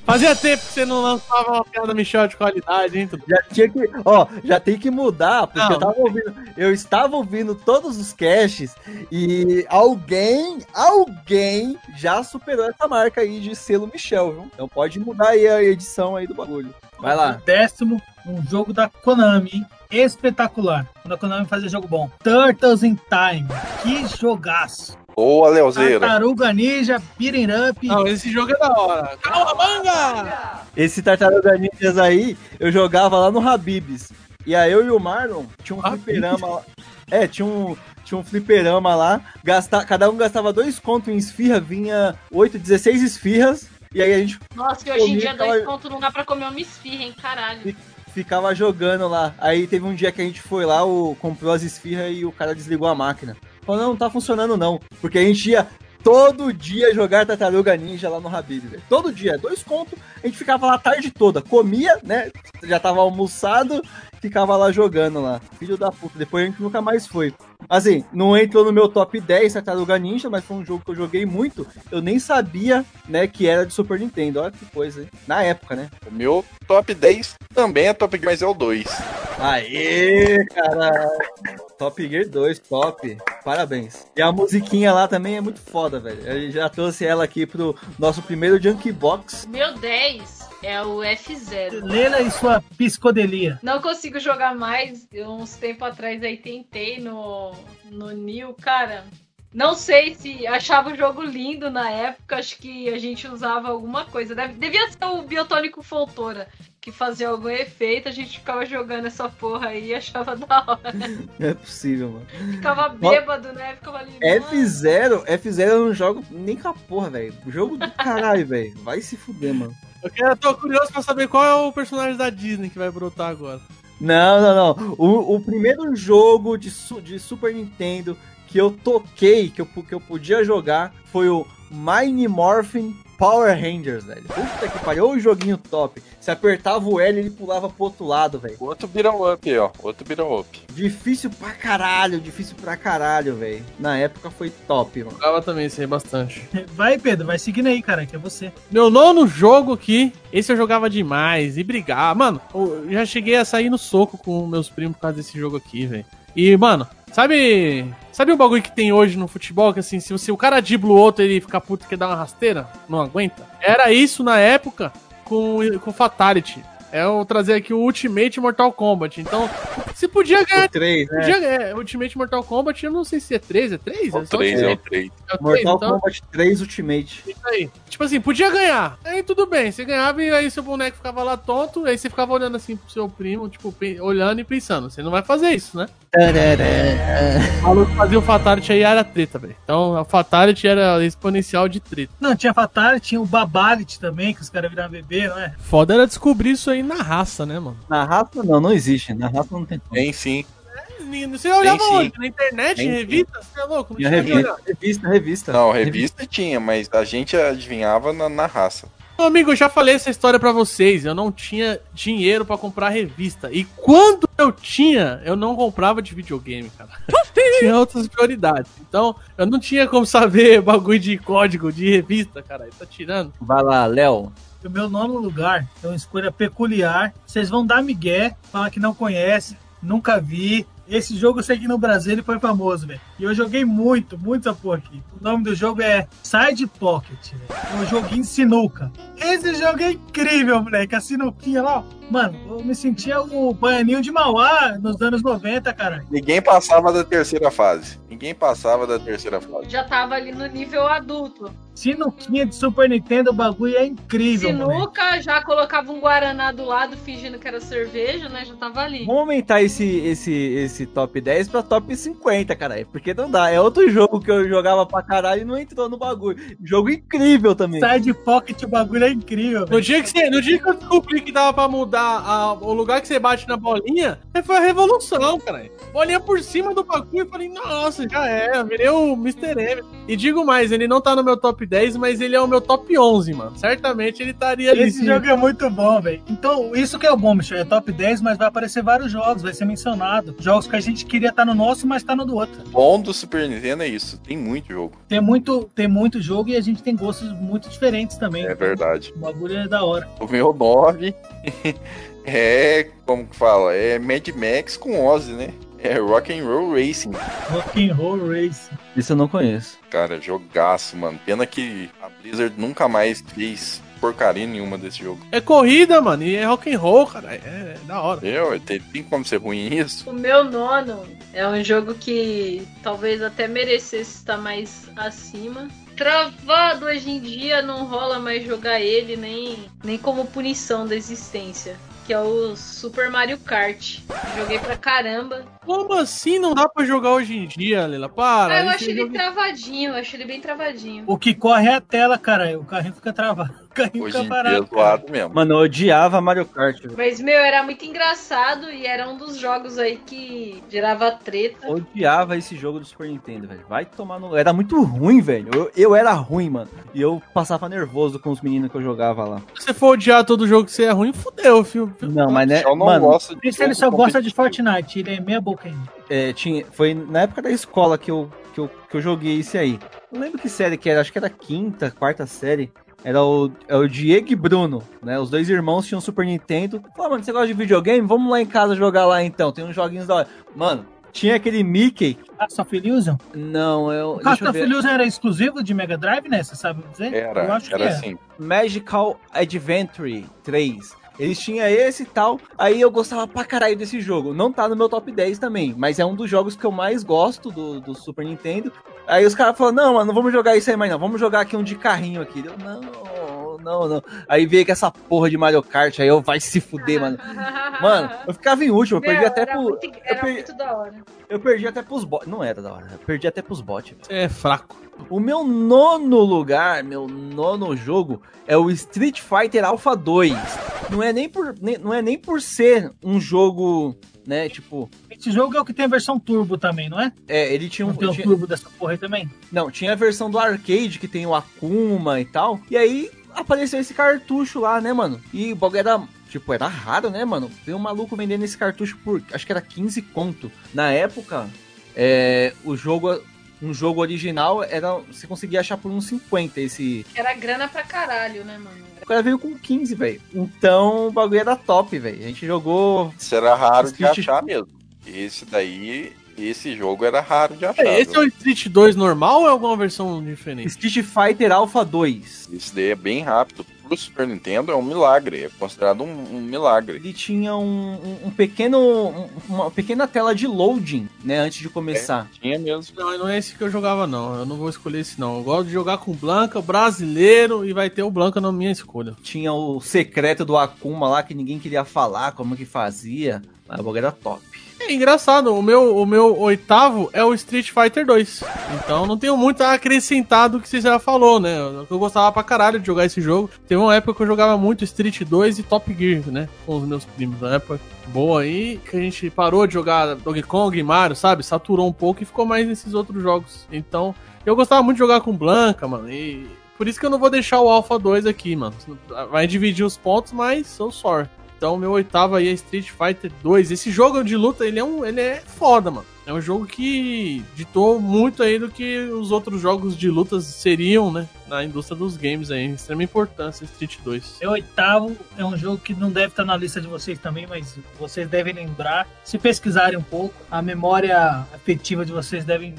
Fazia tempo que você não lançava uma piada Michel de qualidade, hein? Tudo. Já tinha que. Ó, já tem que mudar, porque Não. eu tava ouvindo. Eu estava ouvindo todos os caches e alguém, alguém já superou essa marca aí de selo Michel, viu? Então pode mudar aí a edição aí do bagulho. Vai lá. O décimo, um jogo da Konami, hein? espetacular. Quando a Konami fazia jogo bom. Turtles in Time. Que jogaço. Boa, Leozeira. Tartaruga Ninja, Beating Up. Não, esse jogo é da hora. Calma, manga! Esse Tartaruga Ninjas aí, eu jogava lá no Habibs. E aí eu e o Marlon tinha um Habib's? fliperama lá. É, tinha um, tinha um fliperama lá. Gasta, cada um gastava dois contos em esfirra, vinha 8, 16 esfirras. E aí a gente Nossa, que hoje em dia dois pontos não dá pra comer uma esfirra, hein? Caralho. ficava jogando lá. Aí teve um dia que a gente foi lá, o, comprou as esfirras e o cara desligou a máquina. Falou, não, tá funcionando não. Porque a gente ia todo dia jogar Tartaruga Ninja lá no Habib, velho. Todo dia, dois contos. A gente ficava lá a tarde toda. Comia, né? Já tava almoçado, ficava lá jogando lá. Filho da puta. Depois a gente nunca mais foi. Assim, não entrou no meu top 10 Tartaruga Ninja, mas foi um jogo que eu joguei muito. Eu nem sabia, né, que era de Super Nintendo. Olha que coisa, hein? Na época, né? O meu top 10 também é top Gear, mas é o 2. Aê, cara! Top Gear 2, top. Parabéns. E a musiquinha lá também é muito foda, velho. Eu já trouxe ela aqui pro nosso primeiro Junk Box. Meu 10 é o F0. Lela e sua psicodelia. Não consigo jogar mais. Eu, uns tempo atrás aí tentei no, no New, cara. Não sei se achava o jogo lindo na época. Acho que a gente usava alguma coisa. Deve- devia ser o Biotônico Fontoura que fazia algum efeito. A gente ficava jogando essa porra aí e achava da hora. Não é possível, mano. Ficava bêbado, né? Ficava ali. F0, F0 eu não jogo nem com a porra, velho. Jogo do caralho, velho. Vai se fuder, mano. Eu quero, eu tô curioso pra saber qual é o personagem da Disney que vai brotar agora. Não, não, não. O, o primeiro jogo de, su- de Super Nintendo que eu toquei, que eu, que eu podia jogar, foi o Mine Morphin Power Rangers, velho. Puta que pariu, o joguinho top. Se apertava o L, ele pulava pro outro lado, velho. Outro beat'em up aí, ó. Outro beat'em up. Difícil pra caralho, difícil pra caralho, velho. Na época foi top, mano. Jogava também, sei bastante. Vai, Pedro, vai seguindo aí, cara, que é você. Meu nono jogo aqui, esse eu jogava demais e brigava. Mano, eu já cheguei a sair no soco com meus primos por causa desse jogo aqui, velho. E, mano, sabe. Sabe o bagulho que tem hoje no futebol? Que assim, se, você- o cara dribla o outro ele fica puto e quer dar uma rasteira, não aguenta? Era isso na época com, com Fatality. É eu trazer aqui o Ultimate Mortal Kombat. Então, se podia ganhar. O 3, né? Podia, é, Ultimate Mortal Kombat, eu não sei se é 3, é 3? O 3 é o 3. É o 3, Mortal então- Kombat 3 Ultimate. isso aí. Tipo assim, podia ganhar. Aí tudo bem, você ganhava e aí seu boneco ficava lá tonto, aí você ficava olhando assim pro seu primo, tipo, olhando e pensando, você não vai fazer isso, né? Maluco que fazia o Fatality aí era treta, velho. Então, a Fatality era exponencial de treta. Não, tinha Fatality, tinha o Babalit também, que os caras viravam bebê, não é? Foda era descobrir isso aí na raça, né, mano? Na raça não, não existe. Na raça não tem como. Tem sim. Você olhava sim. onde? Na internet, Tem sim. revista? Você é louco? Não Tinha revista, revista, revista. Não, revista tinha, mas a gente adivinhava na, na raça. Meu amigo, eu já falei essa história pra vocês. Eu não tinha dinheiro pra comprar revista. E quando eu tinha, eu não comprava de videogame, cara. tinha outras prioridades. Então, eu não tinha como saber bagulho de código de revista, cara. Tá tirando. Vai lá, Léo. O meu nono lugar é uma escolha peculiar. Vocês vão dar migué, falar que não conhece, nunca vi. Esse jogo eu sei que no Brasil ele foi famoso, velho. E eu joguei muito, muito essa porra aqui. O nome do jogo é Side Pocket, velho. É um joguinho de sinuca. Esse jogo é incrível, moleque. A sinuquinha lá, ó. Mano, eu me sentia o Baianinho de Mauá nos anos 90, caralho. Ninguém passava da terceira fase. Ninguém passava da terceira fase. Já tava ali no nível adulto. Sinuquinha de Super Nintendo, o bagulho é incrível, moleque. Sinuca, já colocava um Guaraná do lado fingindo que era cerveja, né? Já tava ali. Vamos aumentar esse, esse, esse top 10 pra top 50, caralho. Porque não dá. É outro jogo que eu jogava pra caralho e não entrou no bagulho. Jogo incrível também. Side Pocket, o bagulho é incrível, No velho. dia que, você, no dia que eu descobri que dava pra mudar a- o lugar que você bate na bolinha, foi a revolução, cara. Bolinha por cima do bagulho, eu falei, nossa, já é, virei o Mr. M. E digo mais, ele não tá no meu top 10, mas ele é o meu top 11, mano. Certamente ele estaria ali. Esse sim. jogo é muito bom, velho. Então, isso que é o bom, Michel. É top 10, mas vai aparecer vários jogos, vai ser mencionado. Jogos que a gente queria estar no nosso, mas tá no do outro. O bom do Super Nintendo é isso. Tem muito jogo. Tem muito, tem muito jogo e a gente tem gostos muito diferentes também. É verdade. O bagulho é da hora. O meu 9 é, como que fala? É Mad Max com Ozzy, né? É Rock and Roll Racing. Rock and Roll Race. Isso eu não conheço. Cara, jogaço, mano. Pena que a Blizzard nunca mais fez porcaria nenhuma desse jogo. É corrida, mano, e é rock and roll, cara. É, é da hora. Eu, tem, tem como ser ruim isso? O meu nono é um jogo que talvez até merecesse estar mais acima. Travado hoje em dia, não rola mais jogar ele, nem, nem como punição da existência. Que é o Super Mario Kart. Joguei pra caramba. Como assim não dá pra jogar hoje em dia, Lila? Para. Ah, eu acho ele jogo- travadinho, eu acho ele bem travadinho. O que corre é a tela, cara. O carrinho fica travado. O carrinho Hoje em dia é zoado mesmo. Mano, eu odiava Mario Kart. velho. Mas, meu, era muito engraçado e era um dos jogos aí que gerava treta. Odiava esse jogo do Super Nintendo, velho. Vai tomar no. Era muito ruim, velho. Eu, eu era ruim, mano. E eu passava nervoso com os meninos que eu jogava lá. Se você for odiar todo jogo que você é ruim, fudeu, filho. Não, mas né. Eu não mano, gosto de ele só gosta de. Fortnite. Ele é meia boca ainda. é, tinha, foi na época da escola que eu, que, eu, que eu joguei esse aí. Não lembro que série que era, acho que era quinta, quarta série. Era o, é o Diego e Bruno, né? Os dois irmãos tinham Super Nintendo. Falaram, mano, você gosta de videogame? Vamos lá em casa jogar lá então. Tem uns joguinhos da hora. Mano, tinha aquele Mickey. Cast of Illusion? Não, eu. O deixa Cast eu of. Illusion era exclusivo de Mega Drive, né? Você sabe dizer? Eu Era, acho que era é. assim. Magical Adventure 3. Eles tinham esse e tal. Aí eu gostava pra caralho desse jogo. Não tá no meu top 10 também, mas é um dos jogos que eu mais gosto do, do Super Nintendo. Aí os caras falaram: Não, mano, não vamos jogar isso aí mais não. Vamos jogar aqui um de carrinho aqui. Eu, não, não, não. Aí veio com essa porra de Mario Kart. Aí eu, vai se fuder, mano. Mano, eu ficava em último. Eu perdi Meu, até era pro. muito, Eu perdi, muito da hora. eu perdi até pros bots. Não era da hora. Eu perdi até pros bots, é fraco. O meu nono lugar, meu nono jogo é o Street Fighter Alpha 2. Não é nem por, nem- não é nem por ser um jogo, né, tipo, Esse jogo é o que tem a versão turbo também, não é? é, ele tinha um, Não tem o tinha- turbo dessa porra aí também? não, tinha a versão do arcade que tem o Akuma e tal. E aí apareceu esse cartucho lá, né, mano? E o bagulho era Tipo, era raro, né, mano? Tem um maluco vendendo esse cartucho por, acho que era 15 conto. Na época, é, o jogo, um jogo original, era, você conseguia achar por uns 50 esse, era grana pra caralho, né, mano? O cara veio com 15, velho. Então o bagulho era top, velho. A gente jogou. Isso era raro de achar mesmo. Esse daí, esse jogo era raro de achar. É, esse é o Street 2 normal ou é alguma versão diferente? Street Fighter Alpha 2. Esse daí é bem rápido. Pro Super Nintendo é um milagre. É considerado um, um milagre. Ele tinha um, um- um pequeno. um- uma pequena tela de loading, né? Antes de começar. Tinha mesmo. Não, não é esse que eu jogava, não. Eu não vou escolher esse, não. Eu gosto de jogar com Blanca, brasileiro, e vai ter o Blanca na minha escolha. Tinha o secreto do Akuma lá que ninguém queria falar, como que fazia. O bagulho era top. É engraçado, o meu, o meu oitavo é o Street Fighter 2. Então não tenho muito a acrescentar do que você já falou, né? Eu gostava pra caralho de jogar esse jogo. Teve uma época que eu jogava muito Street 2 e Top Gear, né? Com os meus primos. Na época boa aí, que a gente parou de jogar Donkey Kong e Mario, sabe? Saturou um pouco e ficou mais nesses outros jogos. Então, eu gostava muito de jogar com Blanca, mano. E por isso que eu não vou deixar o Alpha 2 aqui, mano. Vai dividir os pontos, mas sou sorte. Então, meu oitavo aí é Street Fighter 2. Esse jogo de luta, ele é, um, ele é foda, mano. É um jogo que ditou muito aí do que os outros jogos de lutas seriam, né? Na indústria dos games aí. Extrema importância, Street 2. Meu oitavo é um jogo que não deve estar na lista de vocês também, mas vocês devem lembrar. Se pesquisarem um pouco, a memória afetiva de vocês deve,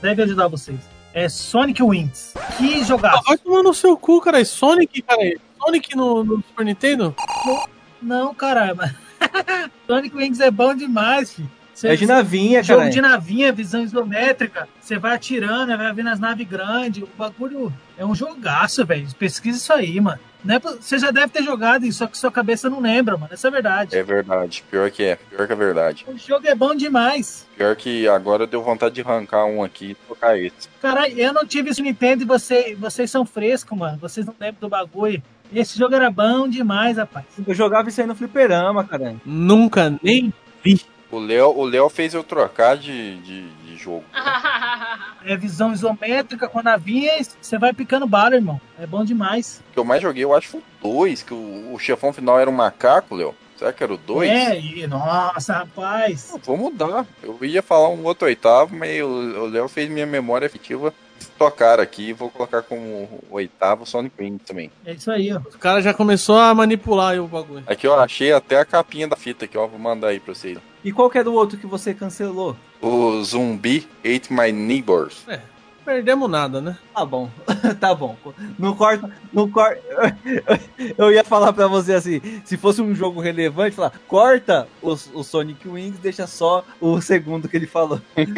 deve ajudar vocês. É Sonic Wings. Que jogaço. Ah, vai tomar no seu cu, cara. É Sonic, cara. Sonic no, no Super Nintendo? Não, caramba. Sonic Wings é bom demais, filho. Cê, é de navinha, jogo cara. Jogo de navinha, visão isométrica. Você vai atirando, vai vendo as naves grandes. O bagulho é um jogaço, velho. Pesquisa isso aí, mano. Você é já deve ter jogado isso, só que sua cabeça não lembra, mano. Essa é a verdade. É verdade. Pior que é. Pior que é verdade. O jogo é bom demais. Pior que agora deu vontade de arrancar um aqui e tocar esse. Caralho, eu não tive esse Nintendo e você, vocês são frescos, mano. Vocês não lembram do bagulho. Esse jogo era bom demais, rapaz. Eu jogava isso aí no fliperama, caralho. Nunca nem vi. O Léo, o Léo fez eu trocar de, de, de jogo. é visão isométrica com a navinha você vai picando bala, irmão. É bom demais. O que eu mais joguei, eu acho que foi o 2, que o, o chefão final era um macaco, Léo. Será que era o 2? É, e, nossa, rapaz. Não, vou mudar. Eu ia falar um outro oitavo, mas o Léo fez minha memória afetiva tocar aqui. Vou colocar como o oitavo Sonic Wing também. É isso aí, ó. O cara já começou a manipular o bagulho. Aqui, ó, achei até a capinha da fita aqui, ó. Vou mandar aí pra vocês. E qual que é do outro que você cancelou? O Zumbi Ate My Neighbors. É. Perdemos nada, né? Tá bom, tá bom. Não corta, não corta. Eu ia falar pra você assim: se fosse um jogo relevante, falar, corta o, o Sonic Wings, deixa só o segundo que ele falou.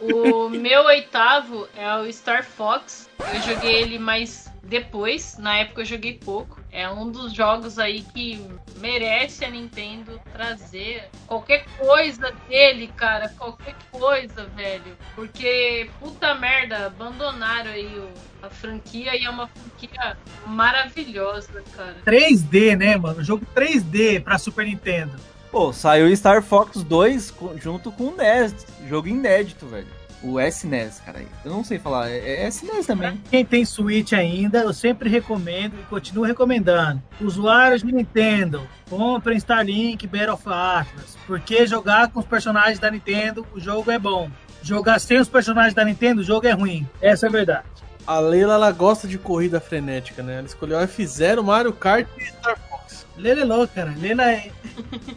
O meu oitavo é o Star Fox. Eu joguei ele mais depois, na época eu joguei pouco. É um dos jogos aí que merece a Nintendo trazer qualquer coisa dele, cara. Qualquer coisa, velho. Porque, puta merda, abandonaram aí o, a franquia e é uma franquia maravilhosa, cara. 3D, né, mano? Jogo 3D pra Super Nintendo. Pô, saiu Star Fox 2 junto com o NES. Jogo inédito, velho. O SNES, cara. Eu não sei falar, é, é SNES também. Quem tem Switch ainda, eu sempre recomendo e continuo recomendando. Usuários de Nintendo, comprem Starlink Battle of Atlas. Porque jogar com os personagens da Nintendo, o jogo é bom. Jogar sem os personagens da Nintendo, o jogo é ruim. Essa é a verdade. A Leila, ela gosta de corrida frenética, né? Ela escolheu F0, Mario Kart e Star Fox. Leila é louca, cara. Leila é,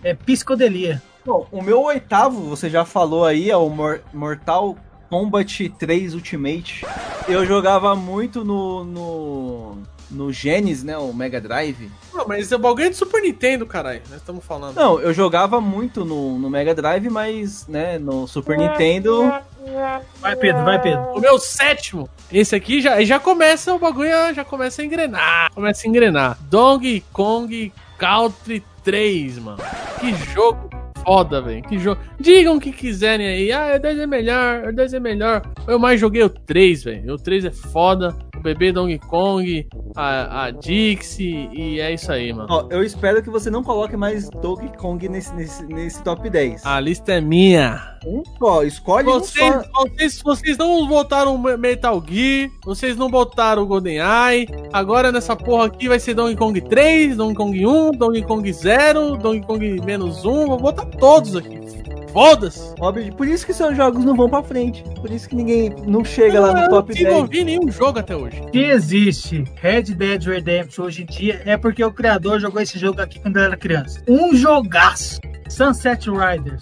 é psicodelia. Bom, o meu oitavo, você já falou aí, é o Mortal Kombat 3 Ultimate. Eu jogava muito no, no, no Genesis, né? O Mega Drive. Não, mas esse é bagulho de Super Nintendo, caralho. Nós estamos falando. Não, eu jogava muito no, no Mega Drive, mas, né, no Super Nintendo. Vai, Pedro, vai, Pedro. O meu sétimo. Esse aqui já, já começa o bagulho, já começa a engrenar. Começa a engrenar. Donkey Kong Country 3, mano. Que jogo foda, velho. Que jogo. Digam o que quiserem aí. Ah, o 10 é melhor, o 10 é melhor. Eu mais joguei o 3, velho. O 3 é foda. O bebê Donkey Kong, a, a Dixie, e é isso aí, mano. Ó, eu espero que você não coloque mais Donkey Kong nesse, nesse, nesse top 10. A lista é minha. Um só, escolhe vocês, um só. Vocês, vocês não botaram Metal Gear, vocês não botaram GoldenEye. Agora nessa porra aqui vai ser Donkey Kong 3, Donkey Kong 1, Donkey Kong 0, Donkey Kong menos 1. Vou botar todos aqui. Foda-se! Por isso que seus jogos não vão pra frente. Por isso que ninguém não chega não, lá no top 10. Eu não desenvolvi nenhum jogo até hoje. Se existe Red Dead Redemption hoje em dia, é porque o criador jogou esse jogo aqui quando era criança. Um jogaço! Sunset Riders.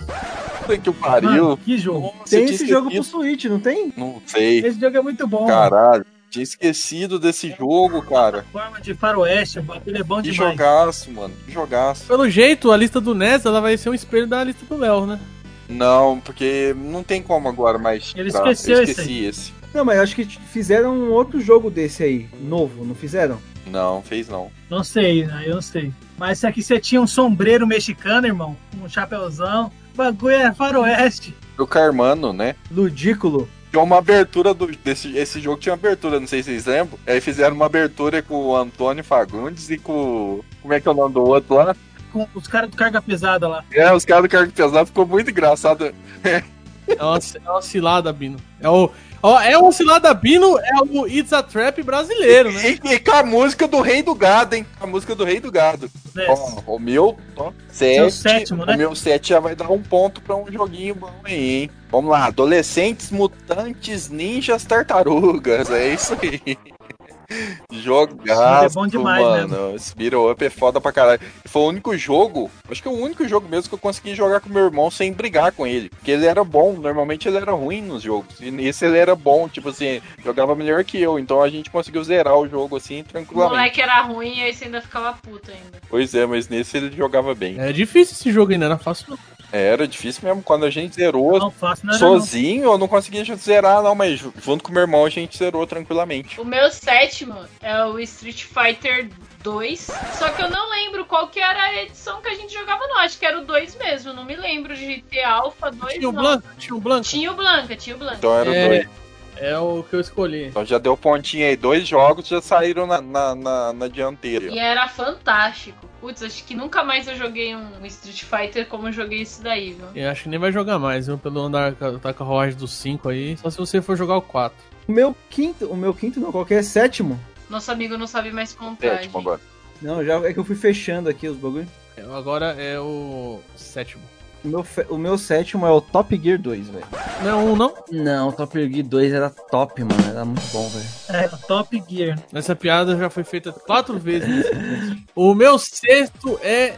Que pariu. Mano, que jogo. Nossa, tem esse jogo pro Switch, não tem? Não sei. Esse jogo é muito bom. Caralho. Tinha esquecido desse jogo, cara. Forma de faroeste, o bagulho é bom que demais. Que jogaço, mano. Que jogaço. Pelo jeito, a lista do NES ela vai ser um espelho da lista do Léo, né? Não, porque não tem como agora mais. Ele esqueceu Eu esqueci esse. esse. Não, mas acho que fizeram um outro jogo desse aí, novo, não fizeram? Não, fez não. Não sei, né? Eu não sei. Mas se aqui você tinha um sombreiro mexicano, irmão, um chapéuzão, o bagulho é faroeste. O Carmano, né? Ludículo. Tinha uma abertura do, desse esse jogo tinha uma abertura, não sei se vocês lembram. Aí fizeram uma abertura com o Antônio Fagundes e com. o- Como é que é o nome do outro lá? Com os caras do carga pesada lá. É, os caras do cargo pesado ficou muito engraçado. É uma, é uma cilada, Bino. É o. Ó, é uma cilada Bino, é o It's a Trap brasileiro, né? E, e com a música do Rei do Gado, hein? Com a música do Rei do Gado. É. Ó, o meu, ó, sete, sétimo, né? O meu 7 já vai dar um ponto pra um joguinho bom aí, hein? Vamos lá, adolescentes, mutantes, ninjas, tartarugas. É isso aí. Jogaço, É bom demais, mano. Esse Beat'em Up é foda pra caralho. Foi o único jogo, acho que é o único jogo mesmo que eu consegui jogar com meu irmão sem brigar com ele. Porque ele era bom, normalmente ele era ruim nos jogos. E nesse ele era bom, tipo assim, jogava melhor que eu. Então a gente conseguiu zerar o jogo assim O tranquilamente. moleque era ruim e aí você ainda ficava puto ainda. Pois é, mas nesse ele jogava bem. É difícil esse jogo ainda, não é fácil. não. É, era difícil mesmo. Quando a gente zerou Não fácil, não era não. sozinho, eu não conseguia zerar, não, mas ju- junto com meu irmão a gente zerou tranquilamente. O meu sétimo é o Street Fighter 2. Só que eu não lembro qual que era a edição que a gente jogava, não. Acho que era o 2 mesmo. Não me lembro de ter Alpha 2. Tinha o. Blanca, tinha o Blanca. Tinha o Blanca, tinha o Blanca. Então era É. dois. É o que eu escolhi. Então já deu pontinho aí. Dois jogos já saíram na, na, na, na dianteira. E era fantástico. Putz, acho que nunca mais eu joguei um Street Fighter como eu joguei esse daí, viu? Eu acho que nem vai jogar mais, viu? Pelo andar tá com a carruagem dos 5 aí. Só se você for jogar o 4. O meu quinto, o meu quinto não, qualquer sétimo. Nosso amigo não sabe mais contar. Sétimo agora. Não, já é que eu fui fechando aqui os bagulho. Agora é o sétimo. O meu, o meu sétimo é o Top Gear 2, velho. Não é um, não? Não, o Top Gear 2 era top, mano. Era muito bom, velho. É, Top Gear. Essa piada já foi feita quatro vezes. o meu sexto é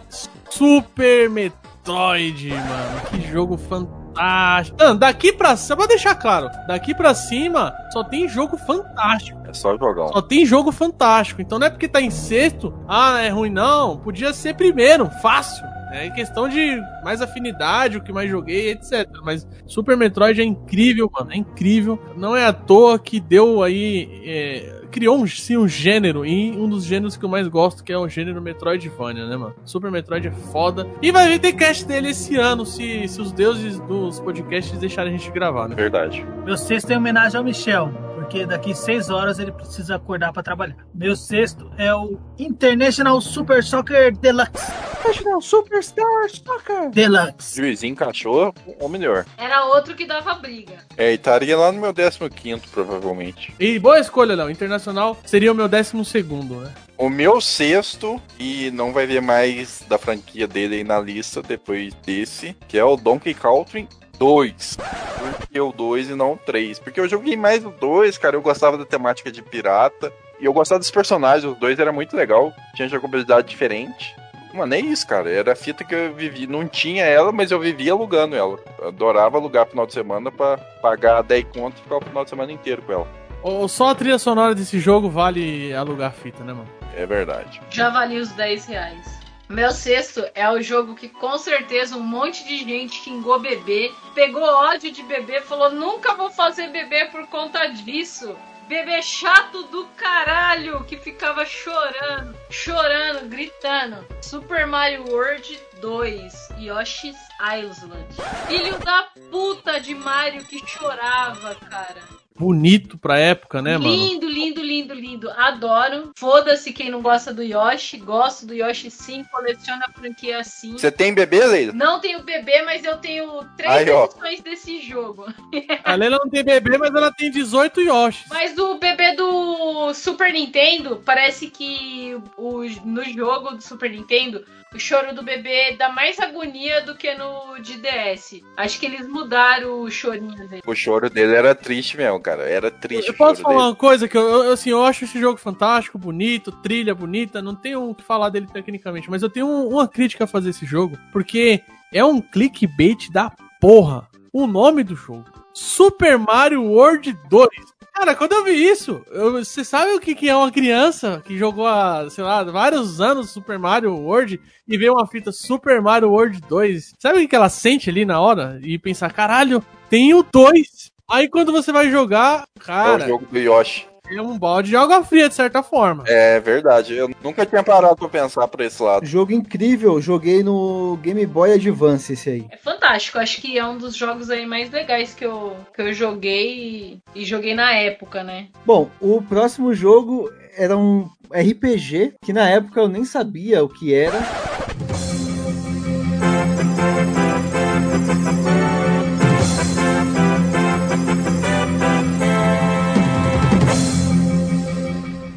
Super Metroid, mano. Que jogo fantástico. Mano, daqui pra cima, pra deixar claro, daqui pra cima só tem jogo fantástico. É só jogão. Só tem jogo fantástico. Então não é porque tá em sexto, ah, é ruim, não. Podia ser primeiro, fácil. É questão de mais afinidade, o que mais joguei, etc. Mas Super Metroid é incrível, mano. É incrível. Não é à toa que deu aí. é, criou um, sim, um gênero. E um dos gêneros que eu mais gosto, que é o gênero Metroidvania, né, mano? Super Metroid é foda. E vai ter cast dele esse ano, se, se os deuses dos podcasts deixarem a gente gravar, né? Verdade. Meu sexto é em homenagem ao Michel, porque daqui seis horas ele precisa acordar pra trabalhar. Meu sexto é o International Super Soccer Deluxe. International Superstar Soccer. Deluxe. Juizinho encaixou, ou melhor. Era outro que dava briga. É, e estaria lá no meu 15, provavelmente. E boa escolha, Léo. Internacional seria o meu décimo segundo, né? O meu sexto, e não vai ver mais da franquia dele aí na lista depois desse, que é o Donkey Country 2. Por que o 2 e não o 3? Porque eu joguei mais o 2, cara. Eu gostava da temática de pirata. E eu gostava dos personagens, os dois era muito legal. Tinha jogabilidade diferente. Mano, é isso, cara. Era a fita que eu vivi. Não tinha ela, mas eu vivia alugando ela. Adorava alugar final de semana pra pagar 10 contos e ficar o final de semana inteiro com ela. Só a trilha sonora desse jogo vale alugar a fita, né, mano? É verdade. Já valia os 10 reais. Meu sexto é o jogo que com certeza um monte de gente xingou bebê, pegou ódio de bebê, falou nunca vou fazer bebê por conta disso. Bebê chato do caralho que ficava chorando, chorando, gritando. Super Mario World 2, Yoshi's Island. Filho da puta de Mario que chorava, cara. Bonito pra época, né, mano? lindo, lindo, lindo, lindo. Adoro. Foda-se quem não gosta do Yoshi. Gosto do Yoshi sim. Coleciono a franquia assim. Você tem bebê, Leila? Não tenho bebê, mas eu tenho três Aí, ó. edições desse jogo. A Leila não tem bebê, mas ela tem 18 Yoshi. Mas o bebê do Super Nintendo, parece que o, no jogo do Super Nintendo, o choro do bebê dá mais agonia do que no de DS. Acho que eles mudaram o chorinho dele. O choro dele era triste mesmo, cara. Era triste Eu o posso choro falar dele. uma coisa que eu, eu, assim, eu acho esse jogo fantástico, bonito, trilha bonita, não tenho o que falar dele tecnicamente, mas eu tenho um- uma crítica a fazer esse jogo, porque é um clickbait da porra. O nome do jogo. Super Mario World 2. Cara, quando eu vi isso, eu- você sabe o que, que é uma criança que jogou há, sei lá, vários anos Super Mario World e vê uma fita Super Mario World 2? Sabe o que ela sente ali na hora? E pensar, caralho, tem o 2. Aí quando você vai jogar, É cara, o jogo do Yoshi. É um balde de água fria, de certa forma. É verdade, eu nunca tinha parado pra pensar por esse lado. Jogo incrível, joguei no Game Boy Advance esse aí. É fantástico, acho que é um dos jogos aí mais legais que eu, que eu joguei e, e joguei na época, né? Bom, o próximo jogo era um RPG que na época eu nem sabia o que era.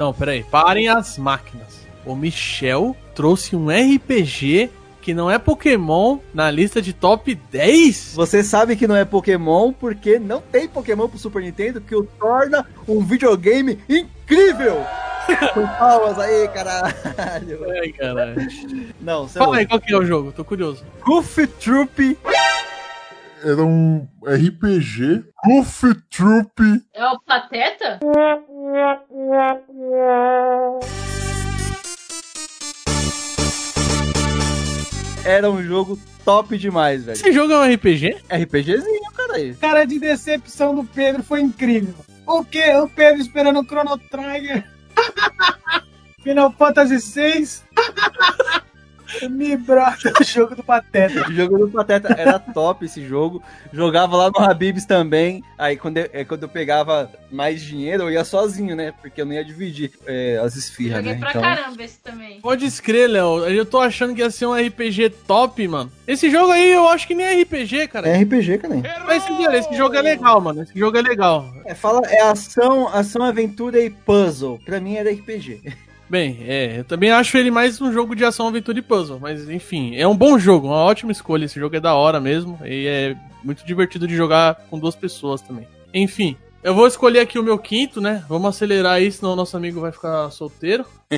Não, peraí. Parem as máquinas. O Michel trouxe um RPG que não é Pokémon na lista de top 10? Você sabe que não é Pokémon porque não tem Pokémon pro Super Nintendo que o torna um videogame incrível. Com palmas aí, caralho. Ai, caralho. Não, Fala aí, qual que é o jogo? Tô curioso. Goofy Troop. Era um RPG. Goofy Troop. É o Pateta? Era um jogo top demais, velho. Esse jogo é um RPG? RPGzinho, caralho. Cara de decepção do Pedro foi incrível. O quê? O Pedro esperando o Chrono Trigger. Final Fantasy VI. Me brota o jogo do Pateta. O jogo do Pateta era top esse jogo. Jogava lá no Habibs também. Aí quando eu, é, quando eu pegava mais dinheiro, eu ia sozinho, né? Porque eu não ia dividir é, as esfirras, Joguei né? pra Então, caramba esse também. Pode escrever, Léo. Eu tô achando que ia ser um RPG top, mano. Esse jogo aí eu acho que nem é RPG, cara. é RPG, cara. Mas esse, esse jogo é legal, mano. Esse jogo é legal. É, fala, é ação, ação, aventura e puzzle. Pra mim era RPG. Bem, é, eu também acho ele mais um jogo de ação, aventura e puzzle, mas enfim, é um bom jogo, uma ótima escolha. Esse jogo é da hora mesmo e é muito divertido de jogar com duas pessoas também. Enfim, eu vou escolher aqui o meu quinto, né? Vamos acelerar aí, senão o nosso amigo vai ficar solteiro.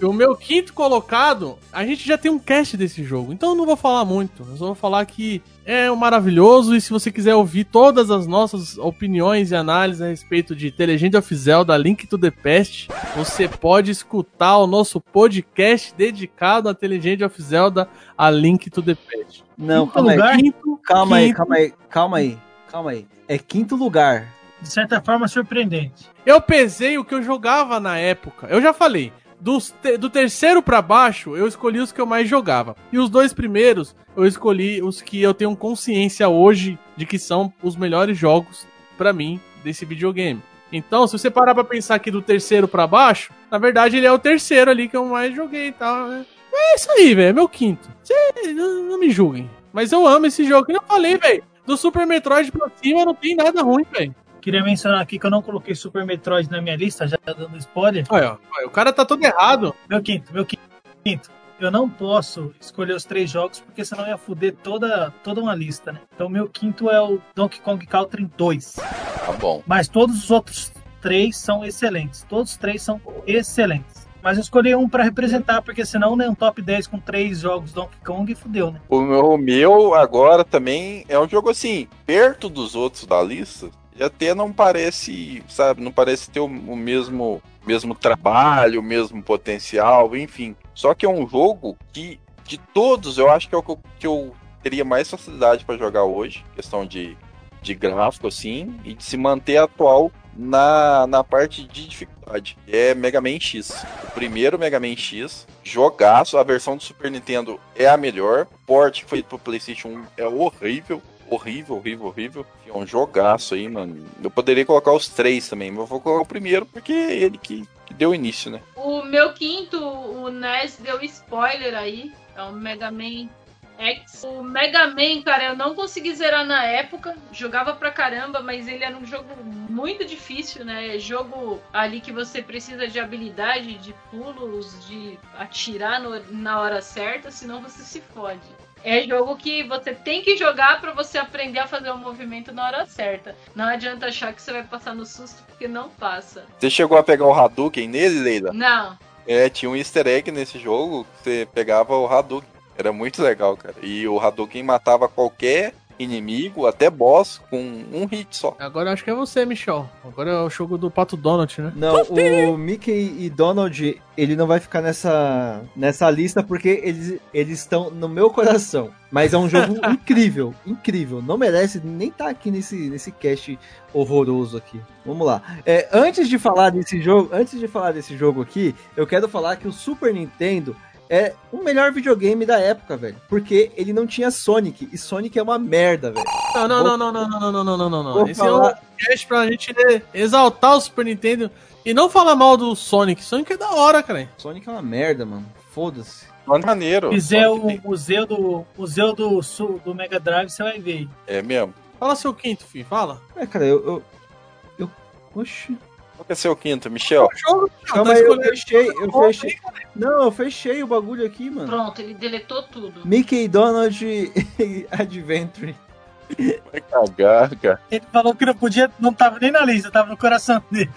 E o meu quinto colocado, a gente já tem um cast desse jogo, então eu não vou falar muito. Eu só vou falar que é um maravilhoso e se você quiser ouvir todas as nossas opiniões e análises a respeito de The Legend of Zelda Link to the Past, você pode escutar o nosso podcast dedicado a The Legend of Zelda a Link to the Past. Não, Quinto calma aí. lugar? Quinto, Calma aí, quinto. calma aí, calma aí, calma aí. É quinto lugar. De certa forma, surpreendente. Eu pesei o que eu jogava na época. Eu já falei. Te- do terceiro pra baixo, eu escolhi os que eu mais jogava. E os dois primeiros, eu escolhi os que eu tenho consciência hoje de que são os melhores jogos pra mim desse videogame. Então, se você parar pra pensar aqui do terceiro pra baixo, na verdade ele é o terceiro ali que eu mais joguei e tal. né? É isso aí, velho. É meu quinto. Cê, não, não me julguem. Mas eu amo esse jogo. Que eu falei, velho. Do Super Metroid pra cima não tem nada ruim, velho. Queria mencionar aqui que eu não coloquei Super Metroid na minha lista, já dando spoiler. Olha, olha, o cara tá todo errado. Meu quinto, meu quinto. Eu não posso escolher os três jogos porque senão ia fuder toda, toda uma lista, né? Então meu quinto é o Donkey Kong Country 2. Tá bom. Mas todos os outros três são excelentes. Todos os três são excelentes. Mas eu escolhi um pra representar, porque senão né, um top 10 com três jogos Donkey Kong fudeu, né? O meu, o meu agora também é um jogo assim, perto dos outros da lista, e até não parece, sabe, não parece ter o, mesmo, mesmo trabalho, o mesmo potencial, enfim. Só que é um jogo que, de todos, eu acho que é o que eu, que eu teria mais facilidade para jogar hoje, questão de, de gráfico, assim, e de se manter atual na, na parte de dificuldade. É Mega Man X. O primeiro Mega Man X, jogaço. A versão do Super Nintendo é a melhor. O port foi pro PlayStation 1 é horrível. Horrível, horrível, horrível. É um jogaço aí, mano. Eu poderia colocar os três também, mas eu vou colocar o primeiro porque é ele que, deu início, né? O meu quinto, o NES deu spoiler aí. É o Mega Man X. O Mega Man, cara, eu não consegui zerar na época. Jogava pra caramba, mas ele era um jogo muito difícil, né? Jogo ali que você precisa de habilidade, de pulos, de atirar no- na hora certa, senão você se fode. É jogo que você tem que jogar pra você aprender a fazer o movimento na hora certa. Não adianta achar que você vai passar no susto, porque não passa. Você chegou a pegar o Hadouken nele, Leila? Não. É, tinha um easter egg nesse jogo, que você pegava o Hadouken. Era muito legal, cara. E o Hadouken matava qualquer inimigo, até boss, com um hit só. Agora eu acho que é você, Michel. Agora é o jogo do Pato Donald, né? Não, o Mickey e Donald, ele não vai ficar nessa, nessa lista porque eles eles estão no meu coração. Mas é um jogo incrível, incrível. Não merece nem estar aqui nesse, nesse cast horroroso aqui. Vamos lá. É, antes de falar desse jogo, antes de falar desse jogo aqui, eu quero falar que o Super Nintendo é o melhor videogame da época, velho. Porque ele não tinha Sonic. E Sonic é uma merda, velho. Não, não, Vou- não, não, não, não, não, não, não, não, não. Esse é falar- um cast pra gente exaltar o Super Nintendo e não falar mal do Sonic. Sonic é da hora, cara. Sonic é uma merda, mano. Foda-se. Sonic maneiro. Se fizer Sonic o tem- museu do museu do, Sul- do Mega Drive, você vai ver. É mesmo. Fala seu quinto, filho. Fala. É, cara, eu. eu, eu oxi. Qual que é seu quinto, Michel? Jogo, Calma tá eu escolhendo- fechei, eu Conta aí, fechei. Não, eu fechei o bagulho aqui, mano. Pronto, ele deletou tudo. Mickey Donald Adventure. Vai cagar, cara. Ele falou que não podia, não tava nem na lista, tava no coração dele.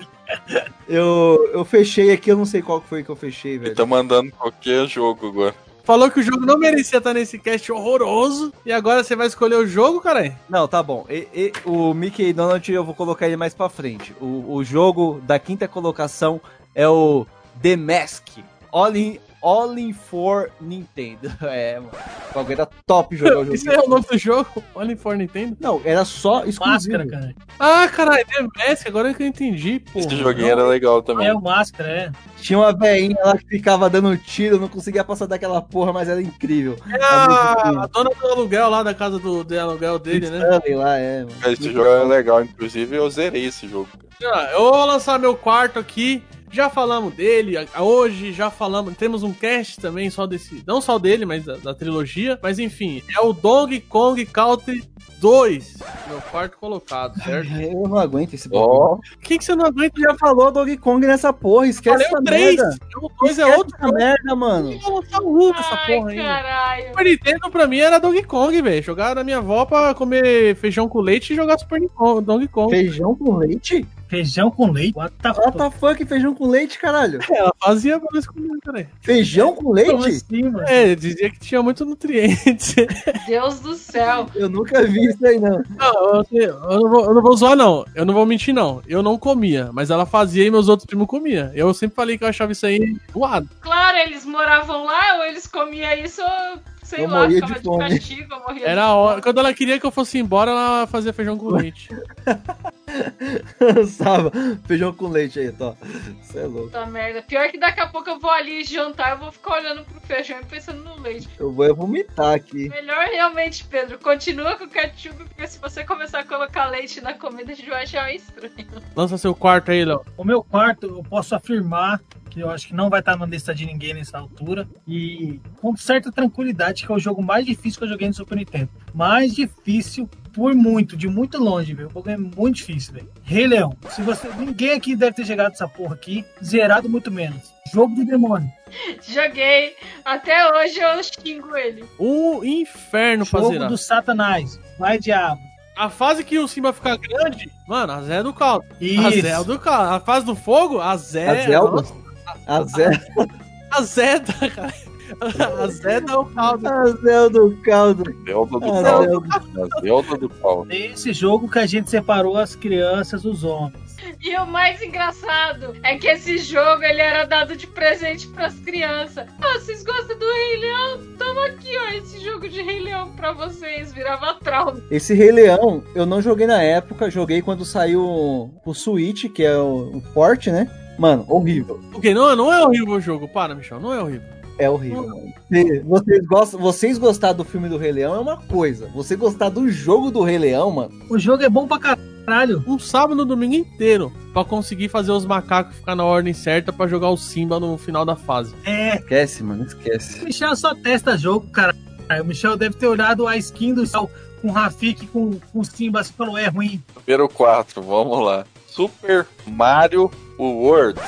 Eu, eu fechei aqui, eu não sei qual que foi que eu fechei, Ele velho. tá mandando qualquer jogo agora. Falou que o jogo não merecia estar nesse cast horroroso. E agora você vai escolher o jogo, cara? Não, tá bom. E- e- o Mickey Donald eu vou colocar ele mais pra frente. O, o jogo da quinta colocação é o The Mask. All in, All in for Nintendo. É, mano. O bagulho era top jogar o jogo. Isso é o nome do jogo? Only for Nintendo? Não, era só exclusivo. Máscara, cara. Ah, caralho, The Mask, agora que eu entendi, pô. Esse joguinho era legal também. É o Máscara, é. Tinha uma veinha lá que ficava dando tiro, não conseguia passar daquela porra, mas era incrível. É a, a dona do aluguel lá da casa do, do aluguel dele, né? Stanley lá, é, mano. Esse jogo é legal, inclusive eu zerei esse jogo. cara. Ah, Eu vou lançar meu quarto aqui. Já falamos dele hoje, já falamos. Temos um cast também só desse. Não só dele, mas da, da trilogia. Mas enfim, é o Donkey Kong Country 2. Meu quarto colocado, certo? Eu não aguento esse bagulho. O que, que você não aguenta? Já falou Donkey Kong nessa porra, esquece Falei essa o 3. merda. O 2 é outro essa merda, mano. Eu vou lançar um porra ainda. caralho. Super Nintendo pra mim era Donkey Kong, velho. Jogar na minha avó pra comer feijão com leite e jogar Super Nintendo, Donkey Kong. Feijão com leite? Feijão com leite? What the What fuck? the fuck, feijão com leite, caralho? Ela fazia pra nós comer, cara. Feijão com Como leite? assim, mano? É, dizia que tinha muito nutrientes. Deus do céu. Eu nunca vi isso aí, não. Não, eu, eu não vou, eu não vou zoar, não. Eu não vou mentir, não. Eu não comia, mas ela fazia e meus outros primos comiam. Eu sempre falei que eu achava isso aí doado. Claro, eles moravam lá, ou eles comiam isso, ou sei Eu lá, morria ficava de de, castigo, eu morria Era de hora. Quando ela queria que eu fosse embora, ela fazia feijão com leite. Sava. Feijão com leite aí, tó. Você é louco. Puta merda. Pior que daqui a pouco eu vou ali jantar, eu vou ficar olhando pro feijão e pensando no leite. Eu vou vomitar aqui. Melhor realmente, Pedro, continua com o ketchup, porque se você começar a colocar leite na comida, a gente vai achar estranho. Lança seu quarto aí, Léo. O meu quarto, eu posso afirmar que eu acho que não vai estar na lista de ninguém nessa altura. E com certa tranquilidade, que é o jogo mais difícil que eu joguei no Super Nintendo. Mais difícil por muito, de muito longe, velho. O jogo é muito difícil, velho. Rei Leão. Se você. Ninguém aqui deve ter chegado essa porra aqui. Zerado muito menos. Jogo do demônio. Joguei. Até hoje eu xingo ele. Um inferno pra Jogo zerar. do Satanás. Vai, diabo. A fase que o Simba fica grande, mano, a Zé é do caldo. A Isso. Zé é do caldo. A fase do fogo, a Zé. A Zelda? Nossa, A Zé, A Zé cara. A Zé dá o caldo. a Zé do caldo. Zelda do A caldo. Zelda. A Zelda do caldo. Esse jogo que a gente separou as crianças dos homens. E o mais engraçado é que esse jogo ele era dado de presente pras crianças. Ah, vocês gostam do Rei Leão? Toma aqui, ó, esse jogo de Rei Leão pra vocês. Virava trauma. Esse Rei Leão, eu não joguei na época, joguei quando saiu o Switch, que é o, o port, né? Mano, horrível. Porque não, não é horrível o jogo. Para, Michel, não é horrível. É horrível, mano. Se Vocês, gostam, vocês gostar do filme do Rei Leão é uma coisa. Você gostar do jogo do Rei Leão, mano. O jogo é bom pra caralho. Um sábado no domingo inteiro pra conseguir fazer os macacos ficar na ordem certa pra jogar o Simba no final da fase. É, Esquece, mano, esquece. o Michel só testa jogo, cara. O Michel deve ter olhado a skin do céu com Rafik, com, com Simba, e falou, é ruim. Número 4, vamos lá. Super Mario World.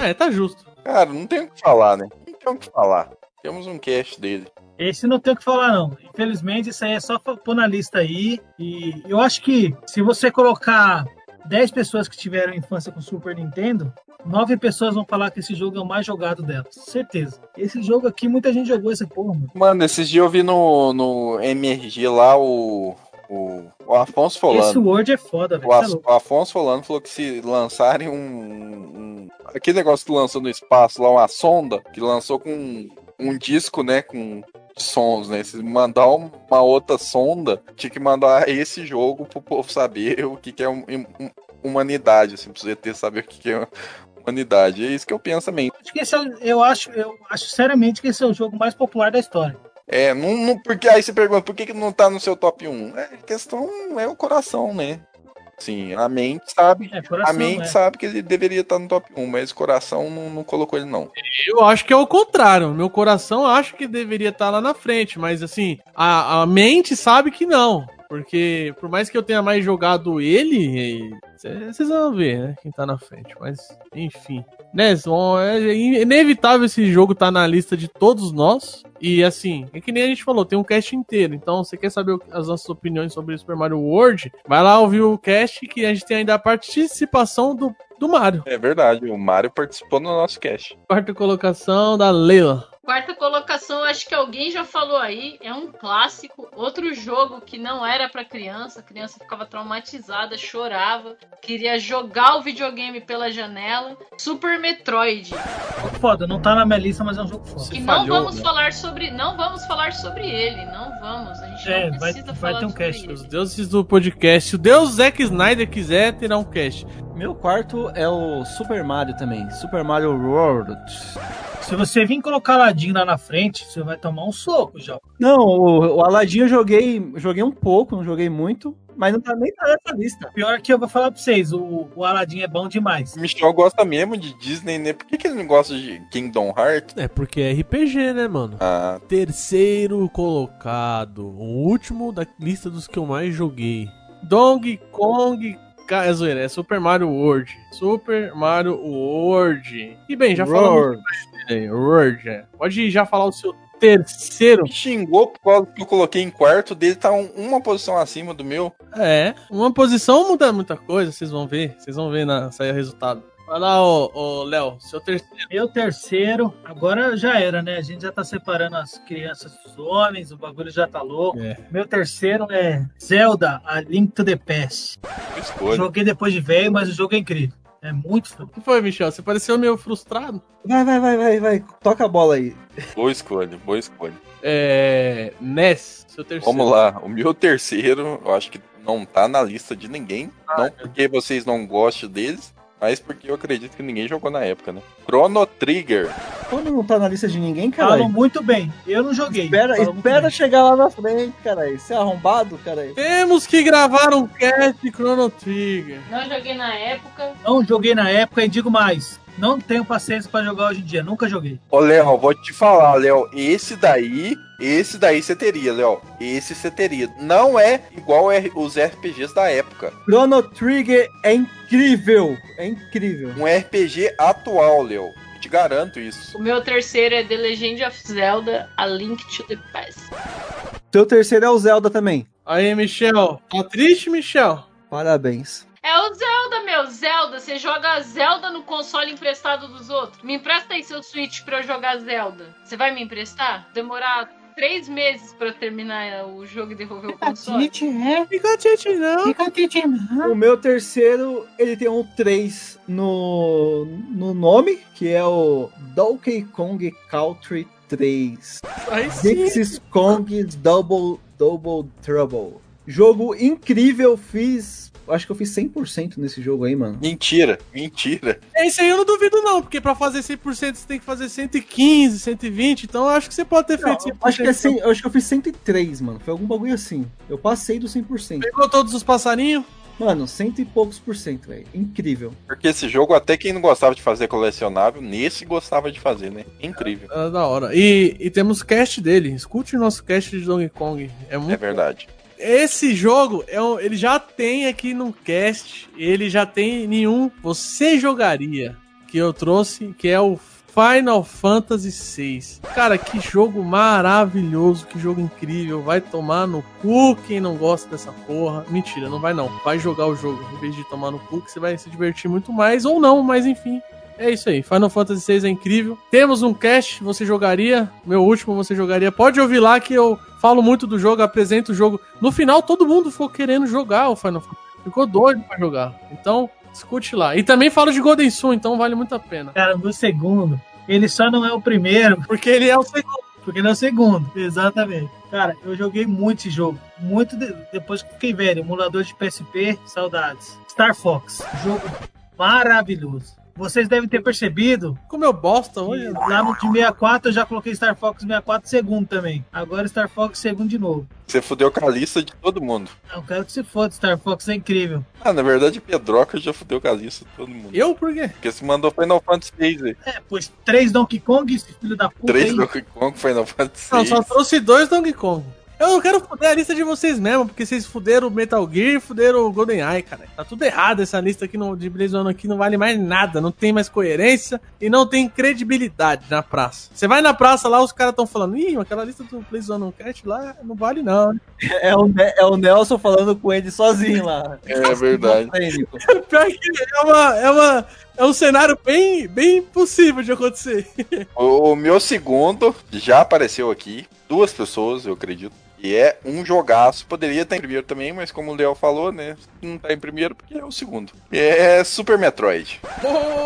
É, tá justo. Cara, não tem o que falar, né? Não tem o que falar. Temos um cast dele. Esse não tem o que falar, não. Infelizmente, isso aí é só pôr na lista aí. E eu acho que se você colocar 10 pessoas que tiveram infância com Super Nintendo, 9 pessoas vão falar que esse jogo é o mais jogado delas. Certeza. Esse jogo aqui, muita gente jogou essa porra, mano. Mano, esses dias eu vi no, no MRG lá o, O, o Afonso Esse Folano. Word é foda, velho. O, louco. o Afonso Folano falou que se lançarem um, um- Aquele negócio que lançou no espaço lá, uma sonda, que lançou com um, um disco, né? Com sons, né? Se mandar um- uma outra sonda, tinha que mandar esse jogo pro povo saber o que, que é um- um- humanidade, assim, precisa ter saber o que, que é humanidade. É isso que eu penso também. Acho que esse é, eu acho, eu acho seriamente que esse é o jogo mais popular da história. É, não, não- porque aí você pergunta por que, que não tá no seu top 1? É, a questão é o coração, né? Sim, a mente sabe. É, coração, a mente é. sabe que ele deveria estar no top 1, mas o coração não, não colocou ele, não. Eu acho que é o contrário. Meu coração acha que deveria estar lá na frente, mas assim, a, a mente sabe que não. Porque por mais que eu tenha mais jogado ele, vocês vão ver, né? Quem tá na frente. Mas, enfim. Né, Zon, é inevitável esse jogo tá na lista de todos nós. E assim, é que nem a gente falou, tem um cast inteiro. Então, você quer saber as nossas opiniões sobre Super Mario World? Vai lá ouvir o cast que a gente tem ainda a participação do, do Mario. É verdade, o Mário participou no nosso cast. Quarta colocação da Leila. Quarta colocação, acho que alguém já falou aí, é um clássico. Outro jogo que não era pra criança, a criança ficava traumatizada, chorava, queria jogar o videogame pela janela. Super Metroid. Foda, não tá na minha lista, mas é um jogo foda. E não falhou, vamos né? falar sobre, não vamos falar sobre ele, não vamos. A gente É, não vai- precisa vai falar ter um sobre cast. ele. Os deuses do podcast. Se o Deus Zack Snyder quiser, terá um cast. Meu quarto é o Super Mario também. Super Mario World. Se você vir colocar Aladdin lá na frente, você vai tomar um soco já. Não, o, o Aladdin eu joguei, joguei um pouco, não joguei muito, mas não tá nem tá nessa lista. Pior que eu vou falar pra vocês, o, o Aladdin é bom demais. O Michel gosta mesmo de Disney, né? Por que, que ele não gosta de Kingdom Hearts? É porque é RPG, né, mano? Ah, Terceiro colocado. O último da lista dos que eu mais joguei. Donkey Kong. É zoeira, é Super Mario World. Super Mario World. E bem, já falamos aí. É. Pode já falar o seu terceiro. me xingou por causa que eu coloquei em quarto, dele tá um- uma posição acima do meu. É, uma posição muda muita coisa, vocês vão ver. Vocês vão ver na sair o resultado. Vai lá, ô, ô Léo, seu terceiro. Meu terceiro, agora já era, né? A gente já tá separando as crianças dos homens, o bagulho já tá louco. É. Meu terceiro é Zelda, A Link to the Past. Joguei depois de velho, mas o jogo é incrível. É muito. O que foi, Michel? Você pareceu meio frustrado? Vai, vai, vai, vai, vai. Toca a bola aí. Boa escolha, boa escolha. É. Ness, seu terceiro. Vamos lá, o meu terceiro, eu acho que não tá na lista de ninguém. Ah, não é. porque vocês não gostam deles, mas porque eu acredito que ninguém jogou na época, né? Chrono Trigger. Quando não tá na lista de ninguém, Falam caralho. muito bem. Eu não joguei. Espera, Falam espera chegar lá na frente, caralho. Você é arrombado, caralho. Temos que gravar um cast de Chrono Trigger. Não joguei na época. Não joguei na época e digo mais. Não tenho paciência pra jogar hoje em dia. Nunca joguei. Ô, Léo, vou te falar, Léo, esse daí, esse daí você teria, Léo. Esse você teria. Não é igual os RPGs da época. Chrono Trigger é incrível. É incrível. Um RPG atual, Léo. Te garanto isso. O meu terceiro é The Legend of Zelda, A Link to the Past. Seu terceiro é o Zelda também. Aí, Michel. Tá triste, Michel? Parabéns. É o Zelda, meu. Zelda. Você joga Zelda no console emprestado dos outros. Me empresta aí seu Switch pra eu jogar Zelda. Você vai me emprestar? Demorar três meses pra terminar o jogo e devolver o console? é. Fica tite, não. Fica titindo. O meu terceiro, ele tem um 3 no, no nome, que é o Donkey Kong Country 3. Aí sim. Dixie Kong Double, Double Trouble. Jogo incrível, fiz. Acho que eu fiz 100% nesse jogo aí, mano. Mentira, mentira. Esse aí eu não duvido, não, porque pra fazer 100% você tem que fazer 115, 120. Então eu acho que você pode ter feito 100%. Acho que, é 100, eu acho que eu fiz 103, mano. Foi algum bagulho assim. Eu passei do 100%. Pegou todos os passarinhos? Mano, cento e poucos por cento, velho. Incrível. Porque esse jogo, até quem não gostava de fazer colecionável, nesse gostava de fazer, né? Incrível. Ah, da hora. E, e temos cast dele. Escute o nosso cast de Donkey Kong. É muito É verdade. Esse jogo, é ele já tem aqui no cast, ele já tem nenhum você jogaria que eu trouxe, que é o Final Fantasy VI. Cara, que jogo maravilhoso, que jogo incrível. Vai tomar no cu quem não gosta dessa porra. Mentira, não vai não. Vai jogar o jogo em vez de tomar no cu, que você vai se divertir muito mais, ou não, mas enfim. É isso aí, Final Fantasy VI é incrível. Temos um cast, você jogaria, meu último você jogaria. Pode ouvir lá que eu falo muito do jogo, apresento o jogo. No final, todo mundo ficou querendo jogar o Final Fantasy. Ficou doido pra jogar. Então, escute lá. E também falo de Golden Sun, então vale muito a pena. Cara, no segundo, ele só não é o primeiro, Porque ele é o segundo. porque ele é o segundo. Exatamente. Cara, eu joguei muito esse jogo. Muito de- depois que fiquei velho. Emulador de PSP, saudades. Star Fox. Jogo maravilhoso. Vocês devem ter percebido Como eu bosta hoje. lá no de 64 eu já coloquei Star Fox 64 segundo também. Agora Star Fox segundo de novo. Você fudeu com a lista de todo mundo. Eu quero que se foda, Star Fox é incrível. Ah, na verdade, Pedroca já fudeu com a lista de todo mundo. Eu por quê? Porque você mandou Final Fantasy VI. É, pois três Donkey Kong, esse filho da puta Três aí. Donkey Kong, Final Fantasy Não, VI. só trouxe dois Donkey Kong. Eu não quero fuder a lista de vocês mesmo, porque vocês fuderam o Metal Gear e fuderam o GoldenEye, cara. Tá tudo errado essa lista aqui no, de Blaze One aqui, não vale mais nada, não tem mais coerência e não tem credibilidade na praça. Você vai na praça lá, os caras tão falando, ih, aquela lista do Blaze One Cast lá não vale não. É o, é o Nelson falando com ele sozinho lá. É verdade. Esquizofrênico. Pior que é uma, é uma, é um cenário bem, bem possível de acontecer. O, o meu segundo já apareceu aqui. Duas pessoas, eu acredito. E é um jogaço. Poderia estar em primeiro também, mas como o Léo falou, né? Não tá em primeiro porque é o segundo. É Super Metroid.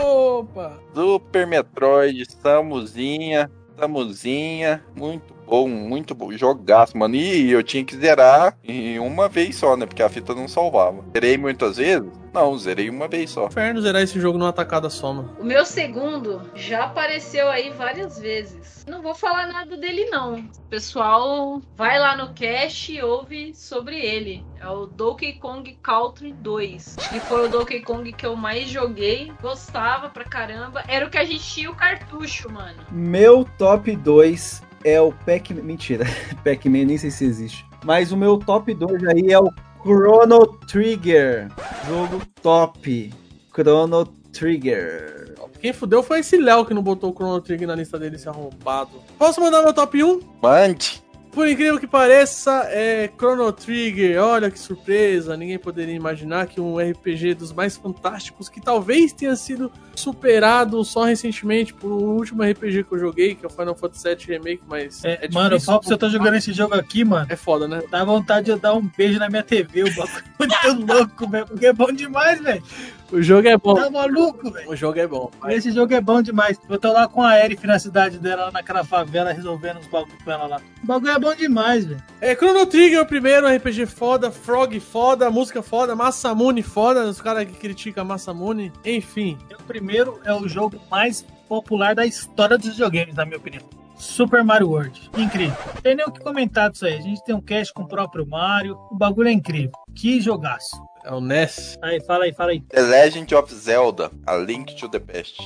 Opa! Super Metroid, Samuzinha, Samuzinha, muito bom, muito bom, jogaço, mano. E eu tinha que zerar em uma vez só, né? Porque a fita não salvava. Zerei muitas vezes? Não, zerei uma vez só. Inferno zerar esse jogo numa tacada só, mano. O meu segundo já apareceu aí várias vezes. Não vou falar nada dele, não. O pessoal vai lá no cast e ouve sobre ele. É o Donkey Kong Country 2. Que foi o Donkey Kong que eu mais joguei. Gostava pra caramba. Era o que a gente tinha o cartucho, mano. Meu top 2 é o Pac-Man. Mentira, Pac-Man nem sei se existe. Mas o meu top 2 aí é o Chrono Trigger. Jogo top. Chrono Trigger. Quem fudeu foi esse Léo que não botou o Chrono Trigger na lista dele, esse arrombado. Posso mandar meu top 1? Mande! Por incrível que pareça, é Chrono Trigger. Olha que surpresa! Ninguém poderia imaginar que um RPG dos mais fantásticos, que talvez tenha sido superado só recentemente por um último RPG que eu joguei, que é o Final Fantasy VII Remake, mas É, mano, eu falo pra você, eu tô jogando esse jogo aqui, mano. É foda, né? Dá vontade de eu dar um beijo na minha TV, o bagulho é muito louco, velho. Porque é bom demais, velho. O jogo é bom. Tá maluco, velho. O jogo é bom. Esse jogo é bom demais. Eu tô lá com a Eric na cidade dela, lá naquela favela, resolvendo os bagulhos com ela lá. O bagulho é bom demais, velho. É, Chrono Trigger é o primeiro, RPG foda, Frog foda, música foda, Massamune foda, os caras que criticam a Massamune, enfim. O primeiro é o jogo mais popular da história dos videogames, na minha opinião. Super Mario World. Incrível. Tem nem o que comentar disso aí. A gente tem um cast com o próprio Mario. O bagulho é incrível. Que jogaço. É o NES. Aí, fala aí, fala aí. The Legend of Zelda, A Link to the Past.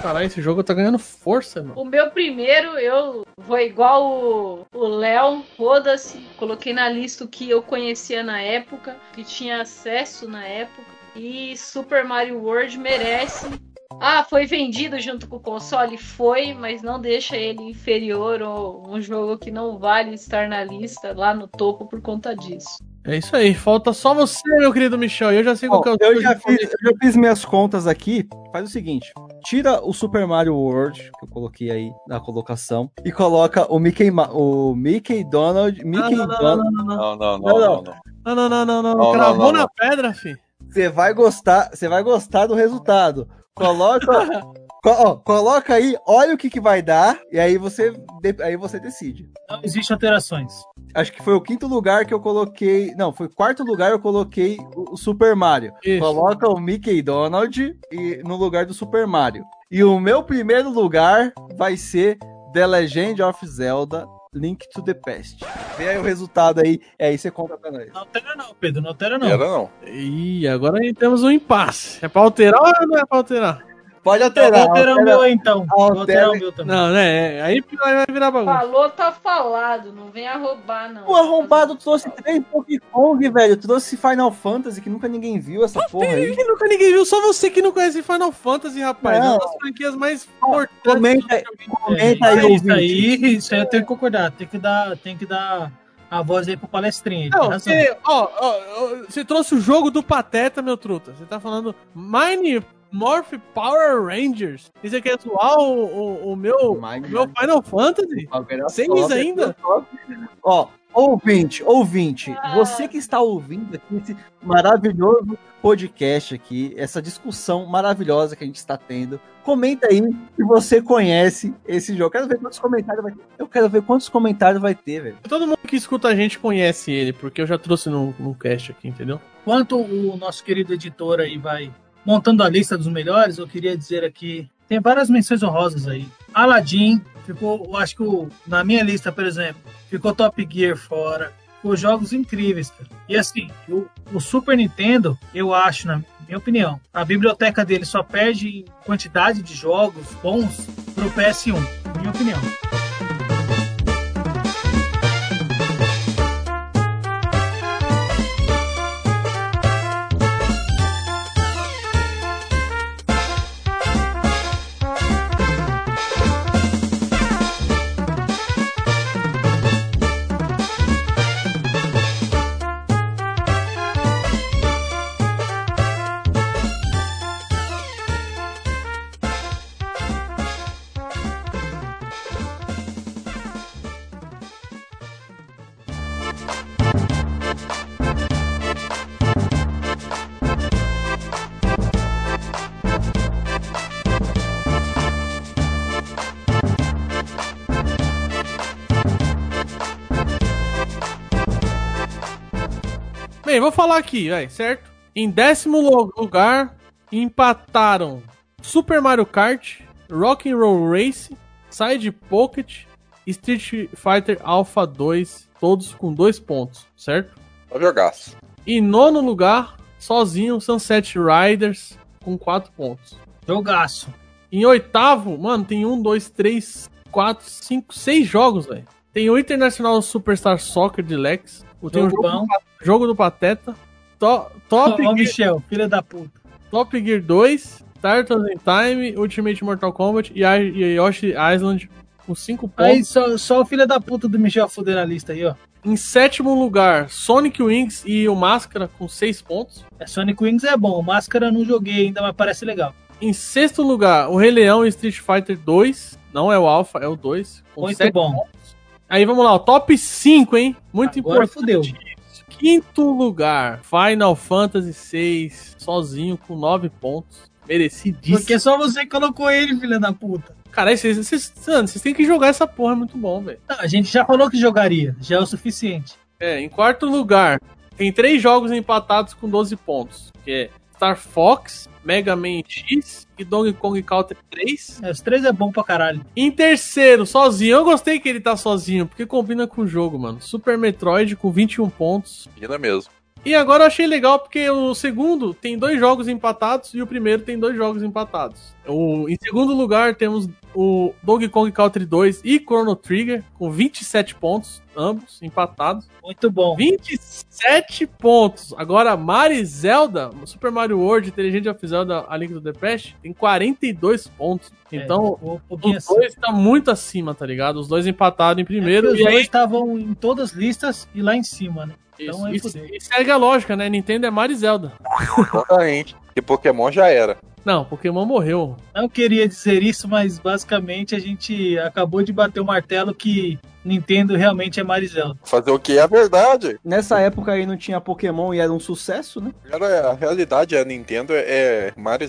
Caralho, esse jogo tá ganhando força, mano. O meu primeiro, eu vou igual o- o Léo, foda-se. Coloquei na lista o que eu conhecia na época, que tinha acesso na época. E Super Mario World merece. Ah, foi vendido junto com o console? Foi, mas não deixa ele inferior ou um jogo que não vale estar na lista lá no topo por conta disso. É isso aí, falta só você, meu querido Michel. Eu já sei Bom, qual que é o eu, já jogo fiz, eu já fiz minhas contas aqui. Faz o seguinte: tira o Super Mario World, que eu coloquei aí na colocação, e coloca o Mickey, Ma- o Mickey Donald. Mickey não, não, Donald. Não, não, não, Não, não. não. Não, não, não, não, não. Não, Cravou não, não, na não. pedra, fi. Você vai gostar, você vai gostar do resultado. Coloca, co- ó, coloca aí, olha o que, que vai dar, e aí você, aí você decide. Não existe alterações. Acho que foi o quinto lugar que eu coloquei. Não, foi o quarto lugar eu coloquei o, o Super Mario. Isso. Coloca o Mickey Donald e, no lugar do Super Mario. E o meu primeiro lugar vai ser The Legend of Zelda Link to the Past. Vê aí o resultado aí. É aí você conta pra nós. Não altera não, Pedro. Não altera não. Era não. Ih, agora aí temos um impasse. É pra alterar ou não é pra alterar? Pode Então, alterar. vou alterar o altera- meu aí, então. Vou alterar altera- o meu também. Não, né? Aí vai virar bagunça. Falou, tá falado. Não vem arrobar, não. O arrombado trouxe três Kong, velho. Trouxe Final Fantasy, que nunca ninguém viu essa porra aí. Que nunca ninguém viu, só você que não conhece Final Fantasy, rapaz. É Não. uma das franquias mais importantes. Comenta, É, comenta aí, isso ouvinte. aí, isso aí eu tenho que concordar. Tem que dar, tem que dar a voz aí pro palestrinho. Não, você, ó, ó, ó, você trouxe o jogo do Pateta, meu truta. Você tá falando Mine Morph Power Rangers. E você quer zoar o, o, o meu, meu Final Fantasy? Seis Top, ainda? top. Ó, ouvinte, ouvinte, você que está ouvindo aqui esse maravilhoso podcast aqui, essa discussão maravilhosa que a gente está tendo, comenta aí se você conhece esse jogo. Quero ver quantos comentários vai ter. Eu quero ver quantos comentários vai ter, velho. Todo mundo que escuta a gente conhece ele, porque eu já trouxe no, no cast aqui, entendeu? Enquanto o nosso querido editor aí vai montando a lista dos melhores, eu queria dizer aqui, tem várias menções honrosas aí. Aladdin, ficou, eu acho que o- na minha lista, por exemplo, ficou Top Gear fora. Ficou jogos incríveis, cara. E assim, o, o Super Nintendo, eu acho, na minha opinião, a biblioteca dele só perde em quantidade de jogos bons pro PS1, na minha opinião. Bem, vou falar aqui, vai, certo? Em décimo lu- lugar, empataram Super Mario Kart, Rock'n'Roll Race, Side Pocket, Street Fighter Alpha 2, todos com dois pontos, certo? Só jogaço. Em nono lugar, sozinho, Sunset Riders, com quatro pontos. Jogaço. Em oitavo, mano, tem um, dois, três, quatro, cinco, seis jogos, velho. Tem o International Superstar Soccer Deluxe. o- Tem o Jogo jogo, do Pateta. To- Top, Ó, Gear, Michel, filha da puta. Top Gear 2, Turtles in Time, Ultimate Mortal Kombat e, e Yoshi Island com cinco pontos. Aí só, só o filho da puta do Michel fuder na lista aí, ó. Em sétimo lugar, Sonic Wings e o Máscara com seis pontos. É, Sonic Wings é bom, Máscara eu não joguei ainda, mas parece legal. Em sexto lugar, o Rei Leão e Street Fighter 2. Não é o Alpha, é o 2. Com Muito bom. pontos. Aí vamos lá, o top 5, hein? Muito Agora importante. fudeu. Quinto lugar, Final Fantasy VI, sozinho com 9 pontos. Merecidíssimo. Porque só você colocou ele, filha da puta. Cara, vocês, têm que jogar essa porra, é muito bom, velho. A gente já falou que jogaria, já é o suficiente. É, em quarto lugar, tem três jogos empatados com 12 pontos. Que é Star Fox, Mega Man X e Donkey Kong Country 3. É, os três é bom pra caralho. Em terceiro, sozinho. Eu gostei que ele tá sozinho, porque combina com o jogo, mano. Super Metroid com 21 pontos. Ainda mesmo. E agora eu achei legal porque o segundo tem dois jogos empatados e o primeiro tem dois jogos empatados. O, em segundo lugar temos o Donkey Kong Country 2 e Chrono Trigger com 27 pontos, ambos empatados. Muito bom. 27 pontos. Agora Mario Zelda, Super Mario World, Inteligente of Zelda, A Link to the Past, tem 42 pontos. Então, É, um pouquinho os assim. dois tá muito acima, tá ligado? Os dois empatados em É primeiro os e aí dois estavam em todas as listas e lá em cima, né? Isso, Então isso- fudeu. e segue a lógica, né? Nintendo é Mario e Zelda. Exatamente. E Pokémon já era. Não, Pokémon morreu. Não queria dizer isso, mas basicamente a gente acabou de bater o martelo que Nintendo realmente é Marizelda. Fazer o que é a verdade. Nessa época aí não tinha Pokémon e era um sucesso, né? Era, a realidade, a Nintendo é Mario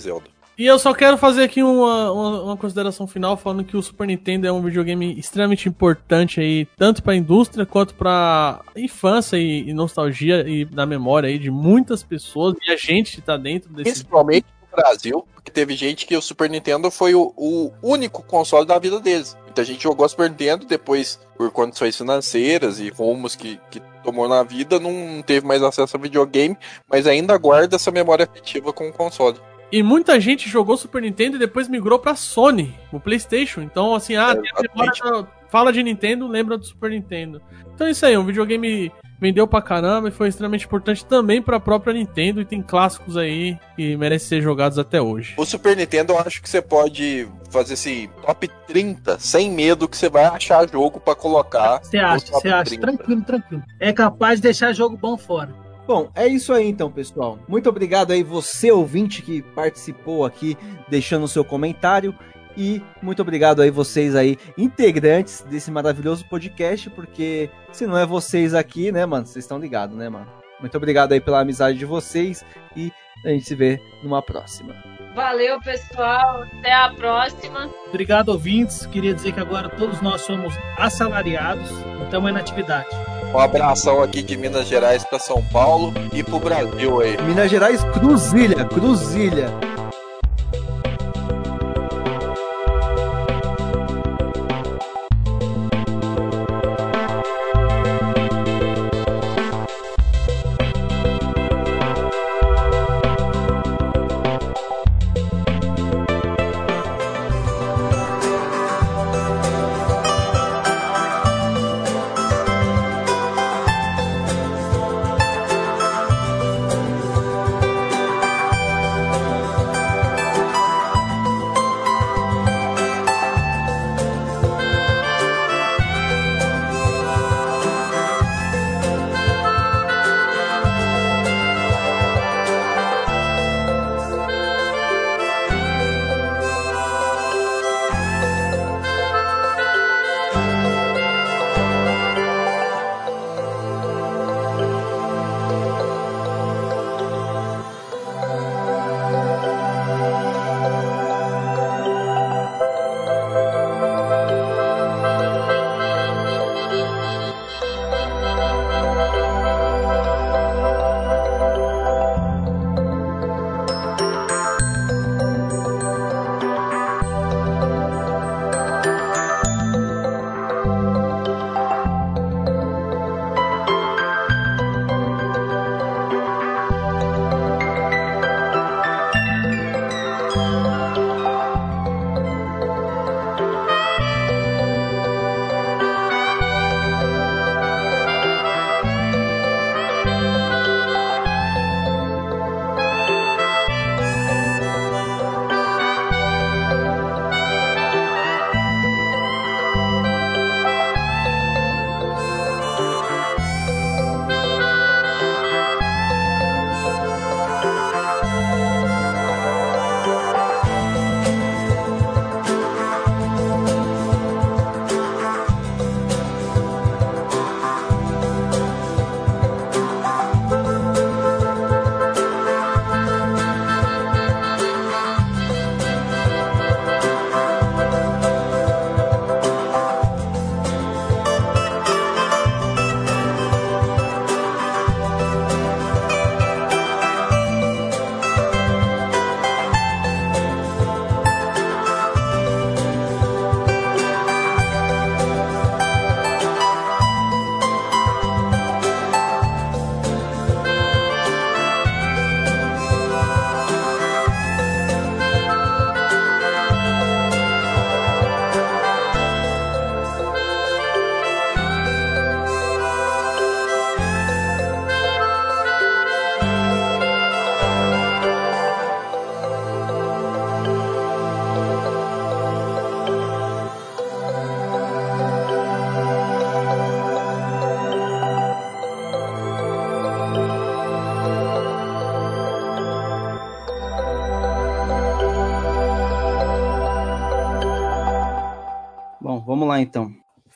e eu só quero fazer aqui uma, uma, uma consideração final falando que o Super Nintendo é um videogame extremamente importante aí, tanto para a indústria quanto para infância e, e nostalgia e da memória aí de muitas pessoas e a gente que tá dentro desse Principalmente no Brasil, porque teve gente que o Super Nintendo foi o, o único console da vida deles. Muita gente jogou Super Nintendo, depois, por condições financeiras e rumos que, que tomou na vida, não teve mais acesso a videogame, mas ainda guarda essa memória afetiva com o console. E muita gente jogou Super Nintendo e depois migrou pra Sony, o PlayStation. Então, assim, ah, tem a memória da- fala de Nintendo, lembra do Super Nintendo. Então é isso aí, um videogame vendeu pra caramba e foi extremamente importante também pra própria Nintendo. E tem clássicos aí que merecem ser jogados até hoje. O Super Nintendo eu acho que você pode fazer esse top 30 sem medo que você vai achar jogo pra colocar. Você acha, você acha. 30. Tranquilo, tranquilo. É capaz de deixar jogo bom fora. Bom, é isso aí então, pessoal. Muito obrigado aí você ouvinte que participou aqui, deixando o seu comentário. E muito obrigado aí vocês aí, integrantes desse maravilhoso podcast, porque se não é vocês aqui, né, mano, vocês estão ligados, né, mano? Muito obrigado aí pela amizade de vocês e a gente se vê numa próxima. Valeu, pessoal. Até a próxima. Obrigado, ouvintes. Queria dizer que agora todos nós somos assalariados, então é na atividade. Um abração aqui de Minas Gerais para São Paulo e pro Brasil aí. Minas Gerais, Cruzilha, Cruzilha.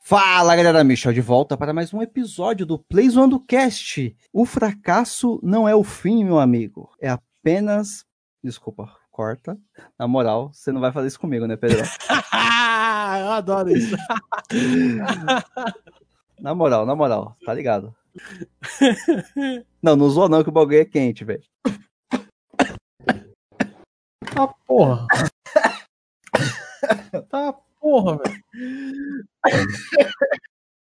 Fala galera, Michel de volta para mais um episódio do Play Zoando Cast. O fracasso não é o fim, meu amigo. É apenas. Desculpa, corta. Na moral, você não vai fazer isso comigo, né, Pedro? Eu adoro isso. na moral, na moral, tá ligado? Não, não zoa não que o bagulho é quente, velho. Tá porra. Tá porra, velho. É.